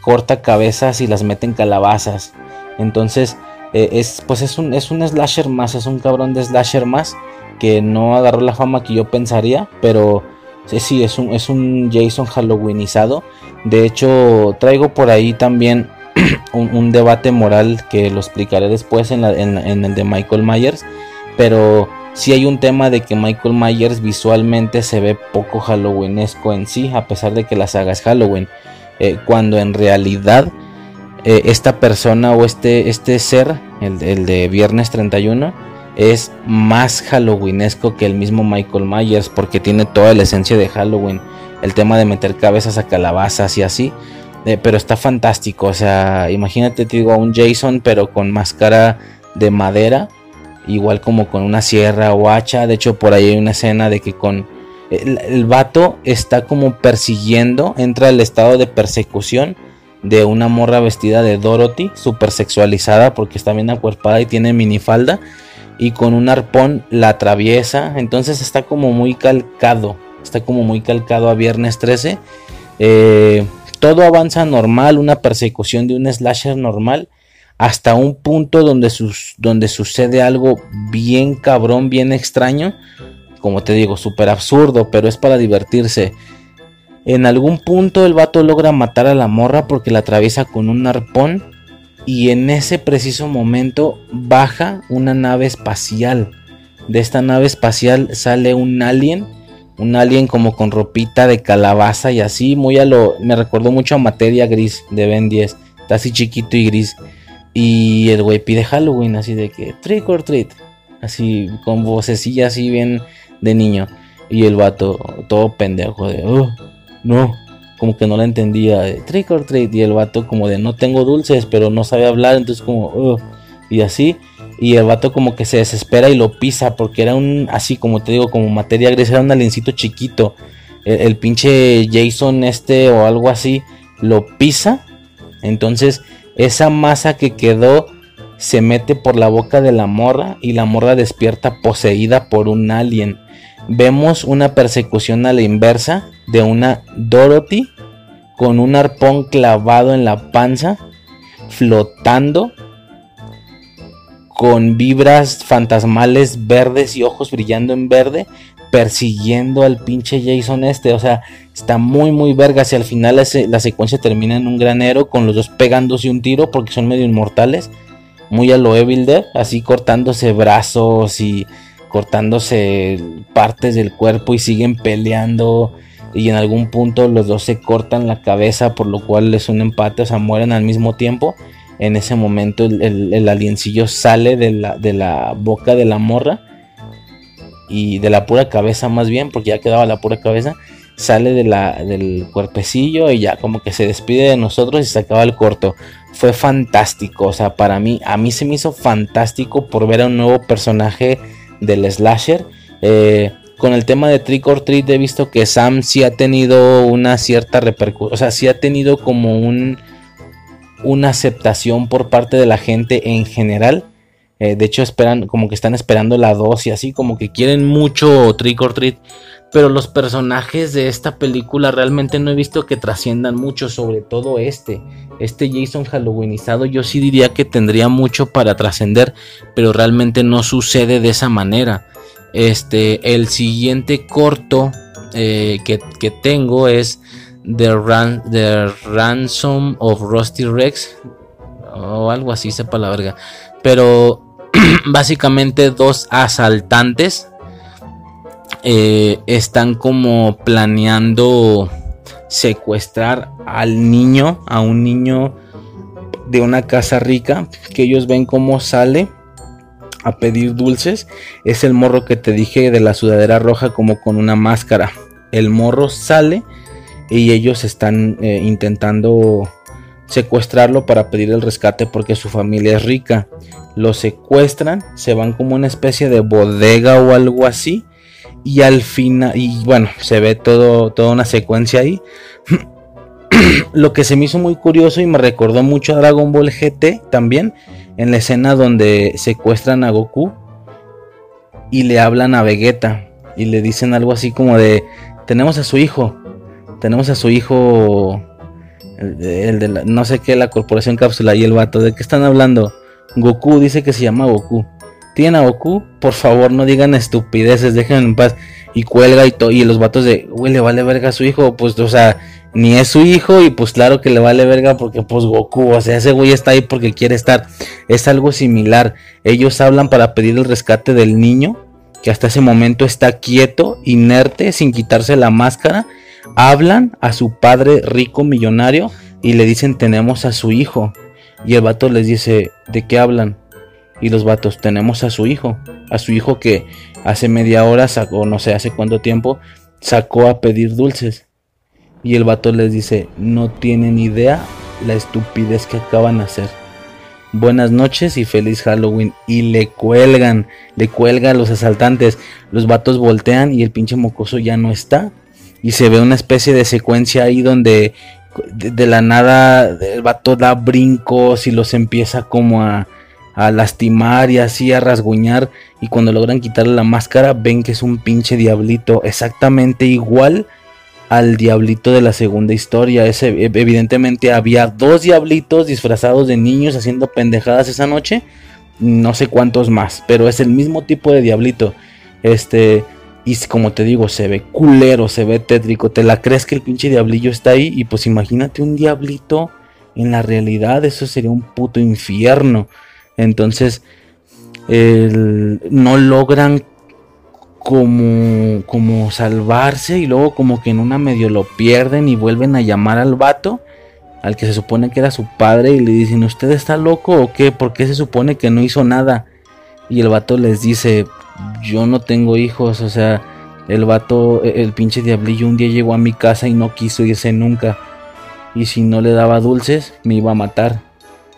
corta cabezas y las mete en calabazas. Entonces, eh, es, pues es un, es un slasher más, es un cabrón de slasher más que no agarró la fama que yo pensaría, pero Sí, es un, es un Jason Halloweenizado. De hecho, traigo por ahí también (clears throat) un, debate moral que lo explicaré después en, el de Michael Myers. Pero sí hay un tema de que Michael Myers visualmente se ve poco Halloweenesco en sí, a pesar de que la saga es Halloween. Eh, cuando en realidad eh, esta persona o este, este ser, el, el de Viernes 31, es más halloweenesco que el mismo Michael Myers porque tiene toda la esencia de Halloween. El tema de meter cabezas a calabazas y así. Eh, pero está fantástico. O sea, imagínate, te digo, a un Jason pero con máscara de madera. Igual como con una sierra o hacha. De hecho, por ahí hay una escena de que con... El, el vato está como persiguiendo, entra al estado de persecución de una morra vestida de Dorothy, super sexualizada porque está bien acuerpada y tiene minifalda y con un arpón la atraviesa. Entonces está como muy calcado. Está como muy calcado a viernes 13. Eh, todo avanza normal, una persecución de un slasher normal. Hasta un punto donde, donde sucede algo bien cabrón, bien extraño. Como te digo, súper absurdo, pero es para divertirse. En algún punto el vato logra matar a la morra porque la atraviesa con un arpón y en ese preciso momento baja una nave espacial. De esta nave espacial sale un alien, un alien como con ropita de calabaza y así, muy a lo me recordó mucho a Materia Gris de Ben 10, está así chiquito y gris. Y el güey pide Halloween así de que trick or treat, así con vocecilla así bien de niño. Y el vato todo pendejo de, oh, no, como que no la entendía, trick or treat, y el vato como de no tengo dulces, pero no sabe hablar, entonces como, y así, y el vato como que se desespera y lo pisa, porque era un, así como te digo, como materia gris, era un aliencito chiquito, el, pinche Jason este o algo así, lo pisa, entonces esa masa que quedó se mete por la boca de la morra y la morra despierta poseída por un alien. Vemos una persecución a la inversa de una Dorothy con un arpón clavado en la panza, flotando, con vibras fantasmales verdes y ojos brillando en verde, persiguiendo al pinche Jason este. O sea, está muy, muy verga. Si al final la, secuencia termina en un granero con los dos pegándose un tiro porque son medio inmortales. Muy a lo Evil Dead, así cortándose brazos y cortándose partes del cuerpo y siguen peleando. Y en algún punto los dos se cortan la cabeza, por lo cual es un empate, o sea, mueren al mismo tiempo. En ese momento el, el, aliencillo sale de la, de la boca de la morra y de la pura cabeza más bien, porque ya quedaba la pura cabeza, sale de la, del cuerpecillo y ya como que se despide de nosotros y se acaba el corto. Fue fantástico, o sea, para mí, a mí se me hizo fantástico por ver a un nuevo personaje del slasher. Eh, con el tema de Trick or Treat he visto que Sam sí ha tenido una cierta repercusión, o sea, sí ha tenido como un una aceptación por parte de la gente en general. Eh, de hecho, esperan, como que están esperando la 2 y así, como que quieren mucho Trick or Treat. Pero los personajes de esta película realmente no he visto que trasciendan mucho, sobre todo este. Este Jason Halloweenizado, yo sí diría que tendría mucho para trascender, pero realmente no sucede de esa manera. Este, el siguiente corto eh, que, que tengo es The, Ransom of Rusty Rex. O algo así, sepa la verga. Pero (clears throat) básicamente dos asaltantes eh, están como planeando secuestrar al niño, a un niño de una casa rica, que ellos ven cómo sale a pedir dulces. Es el morro que te dije de la sudadera roja como con una máscara. El morro sale y ellos están eh, intentando secuestrarlo para pedir el rescate porque su familia es rica. Lo secuestran, se van como una especie de bodega o algo así y al final y bueno, se ve todo toda una secuencia ahí. (clears throat) Lo que se me hizo muy curioso y me recordó mucho a Dragon Ball GT también en la escena donde secuestran a Goku y le hablan a Vegeta y le dicen algo así como de tenemos a su hijo tenemos a su hijo, el, de la, no sé qué, la corporación cápsula y el vato. ¿De qué están hablando? Goku dice que se llama Goku. ¿Tienen a Goku? Por favor, no digan estupideces, déjenme en paz. Y cuelga y, y los vatos de, güey, le vale verga a su hijo. Pues, o sea, ni es su hijo y pues claro que le vale verga porque pues Goku, o sea, ese güey está ahí porque quiere estar. Es algo similar. Ellos hablan para pedir el rescate del niño que hasta ese momento está quieto, inerte, sin quitarse la máscara hablan a su padre rico millonario y le dicen tenemos a su hijo. Y el vato les dice, ¿de qué hablan? Y los vatos, tenemos a su hijo, a su hijo que hace media hora sacó, no sé hace cuánto tiempo, sacó a pedir dulces. Y el vato les dice, no tienen idea la estupidez que acaban de hacer. Buenas noches y feliz Halloween. Y le cuelgan, le cuelgan los asaltantes. Los vatos voltean y el pinche mocoso ya no está y se ve una especie de secuencia ahí donde de, la nada el vato da brincos y los empieza como a, a, lastimar y así a rasguñar y cuando logran quitarle la máscara ven que es un pinche diablito exactamente igual al diablito de la segunda historia. Ese, evidentemente había dos diablitos disfrazados de niños haciendo pendejadas esa noche. No sé cuántos más, pero es el mismo tipo de diablito. Este, y como te digo, se ve culero, se ve tétrico. Te la crees que el pinche diablillo está ahí. Y pues imagínate un diablito en la realidad. Eso sería un puto infierno. Entonces, no logran como, como salvarse. Y luego como que en una medio lo pierden y vuelven a llamar al vato. Al que se supone que era su padre. Y le dicen, ¿usted está loco o qué? ¿Por qué se supone que no hizo nada? Y el vato les dice, yo no tengo hijos, o sea, el vato, e, el pinche diablillo un día llegó a mi casa y no quiso irse nunca. Y si no le daba dulces, me iba a matar.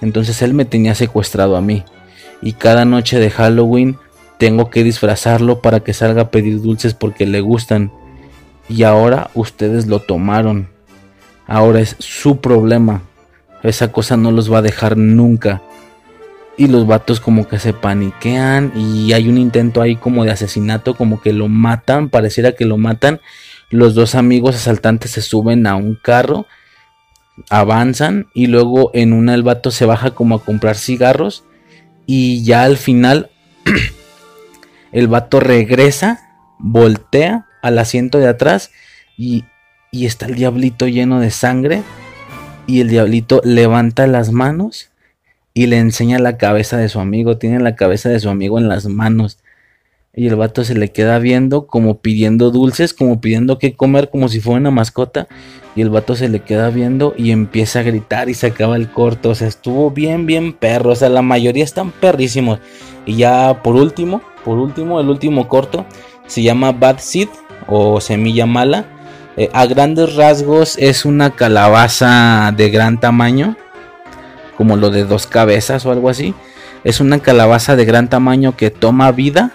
Entonces él me tenía secuestrado a mí. Y cada noche de Halloween tengo que disfrazarlo para que salga a pedir dulces porque le gustan. Y ahora ustedes lo tomaron. Ahora es su problema. Esa cosa no los va a dejar nunca y los vatos como que se paniquean y hay un intento ahí como de asesinato, como que lo matan, pareciera que lo matan. Los dos amigos asaltantes se suben a un carro, avanzan y luego en una el vato se baja como a comprar cigarros y ya al final (clears throat) el vato regresa voltea al asiento de atrás y, y está el diablito lleno de sangre y el diablito levanta las manos y le enseña la cabeza de su amigo, tiene la cabeza de su amigo en las manos. Y el vato se le queda viendo como pidiendo dulces, como pidiendo que comer, como si fuera una mascota. Y el vato se le queda viendo y empieza a gritar y se acaba el corto. O sea, estuvo bien, bien perro. O sea, la mayoría están perrísimos. Y ya por último, por último, el último corto se llama Bad Seed o Semilla Mala. Eh, a grandes rasgos es una calabaza de gran tamaño, como lo de dos cabezas o algo así. Es una calabaza de gran tamaño que toma vida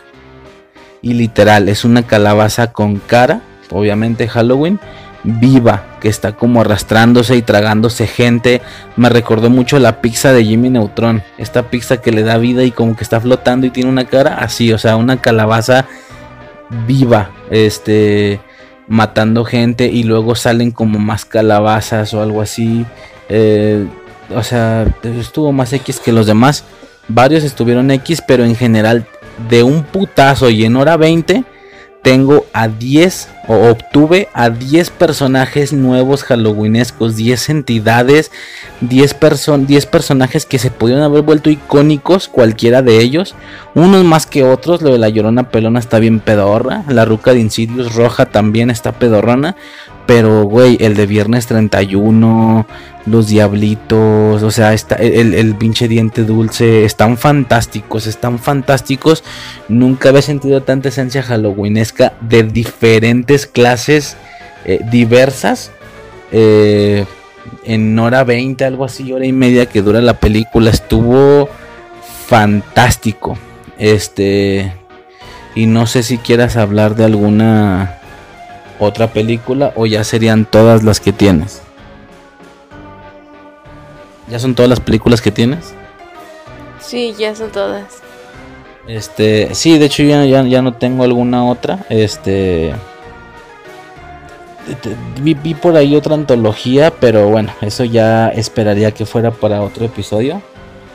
y literal es una calabaza con cara, obviamente Halloween, viva, que está como arrastrándose y tragándose gente. Me recordó mucho la pizza de Jimmy Neutron, esta pizza que le da vida y como que está flotando y tiene una cara así, o sea, una calabaza viva, este, matando gente y luego salen como más calabazas o algo así. Eh, o sea, estuvo más X que los demás. Varios estuvieron X, pero en general de un putazo y en hora 20 tengo a 10 o obtuve a 10 personajes nuevos halloweenescos, 10 entidades, 10, 10 personajes que se pudieron haber vuelto icónicos, cualquiera de ellos, unos más que otros, lo de la llorona pelona está bien pedorra, la ruca de Insidious roja también está pedorrona, pero, güey, el de viernes 31, los diablitos, o sea, está, el, el, pinche diente dulce, están fantásticos, están fantásticos. Nunca había sentido tanta esencia halloweenesca de diferentes clases eh, diversas. Eh, en hora 20, algo así, hora y media que dura la película, estuvo fantástico. Este, y no sé si quieras hablar de alguna otra película o ya serían todas las que tienes? ¿Ya son todas las películas que tienes? Sí, ya son todas. Este, sí, de hecho ya, ya, no tengo alguna otra. Este, vi, vi, por ahí otra antología, pero bueno, eso ya esperaría que fuera para otro episodio.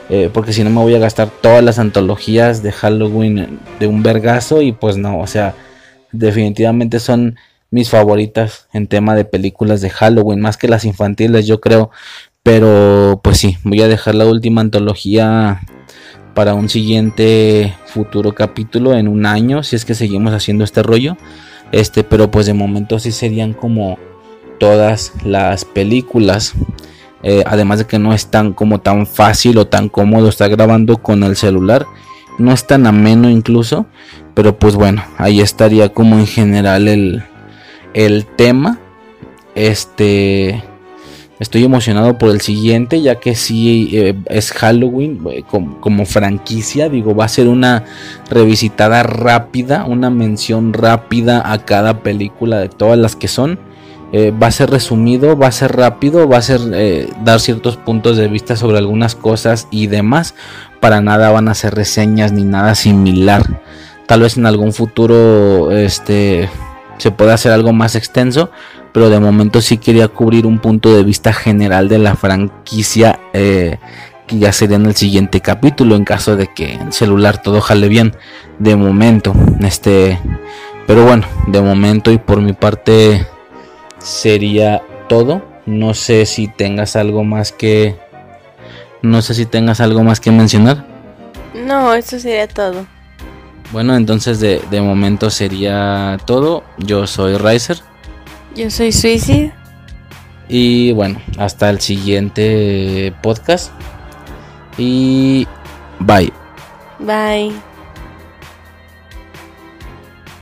Eh, porque si no me voy a gastar todas las antologías de Halloween de un vergazo y pues no, o sea, definitivamente son mis favoritas en tema de películas de Halloween, más que las infantiles, yo creo. Pero pues sí, voy a dejar la última antología para un siguiente futuro capítulo en un año, si es que seguimos haciendo este rollo. Este, pero pues de momento sí serían como todas las películas. Eh, además de que no es tan como tan fácil o tan cómodo estar grabando con el celular. No es tan ameno incluso. Pero pues bueno, ahí estaría como en general el, el tema. Este. Estoy emocionado por el siguiente, ya que si eh, es Halloween eh, como, franquicia. Digo, va a ser una revisitada rápida, una mención rápida a cada película de todas las que son. Eh, va a ser resumido, va a ser rápido, va a ser dar ciertos puntos de vista sobre algunas cosas y demás. Para nada van a ser reseñas ni nada similar. Tal vez en algún futuro, este se puede hacer algo más extenso, pero de momento sí quería cubrir un punto de vista general de la franquicia eh, que ya sería en el siguiente capítulo en caso de que el celular todo jale bien de momento este pero bueno de momento y por mi parte sería todo. No sé si tengas algo más que no sé si tengas algo más que mencionar. No eso sería todo bueno, entonces de, momento sería todo. Yo soy Riser. Yo soy Suicide. Y bueno, hasta el siguiente podcast. Y bye. Bye.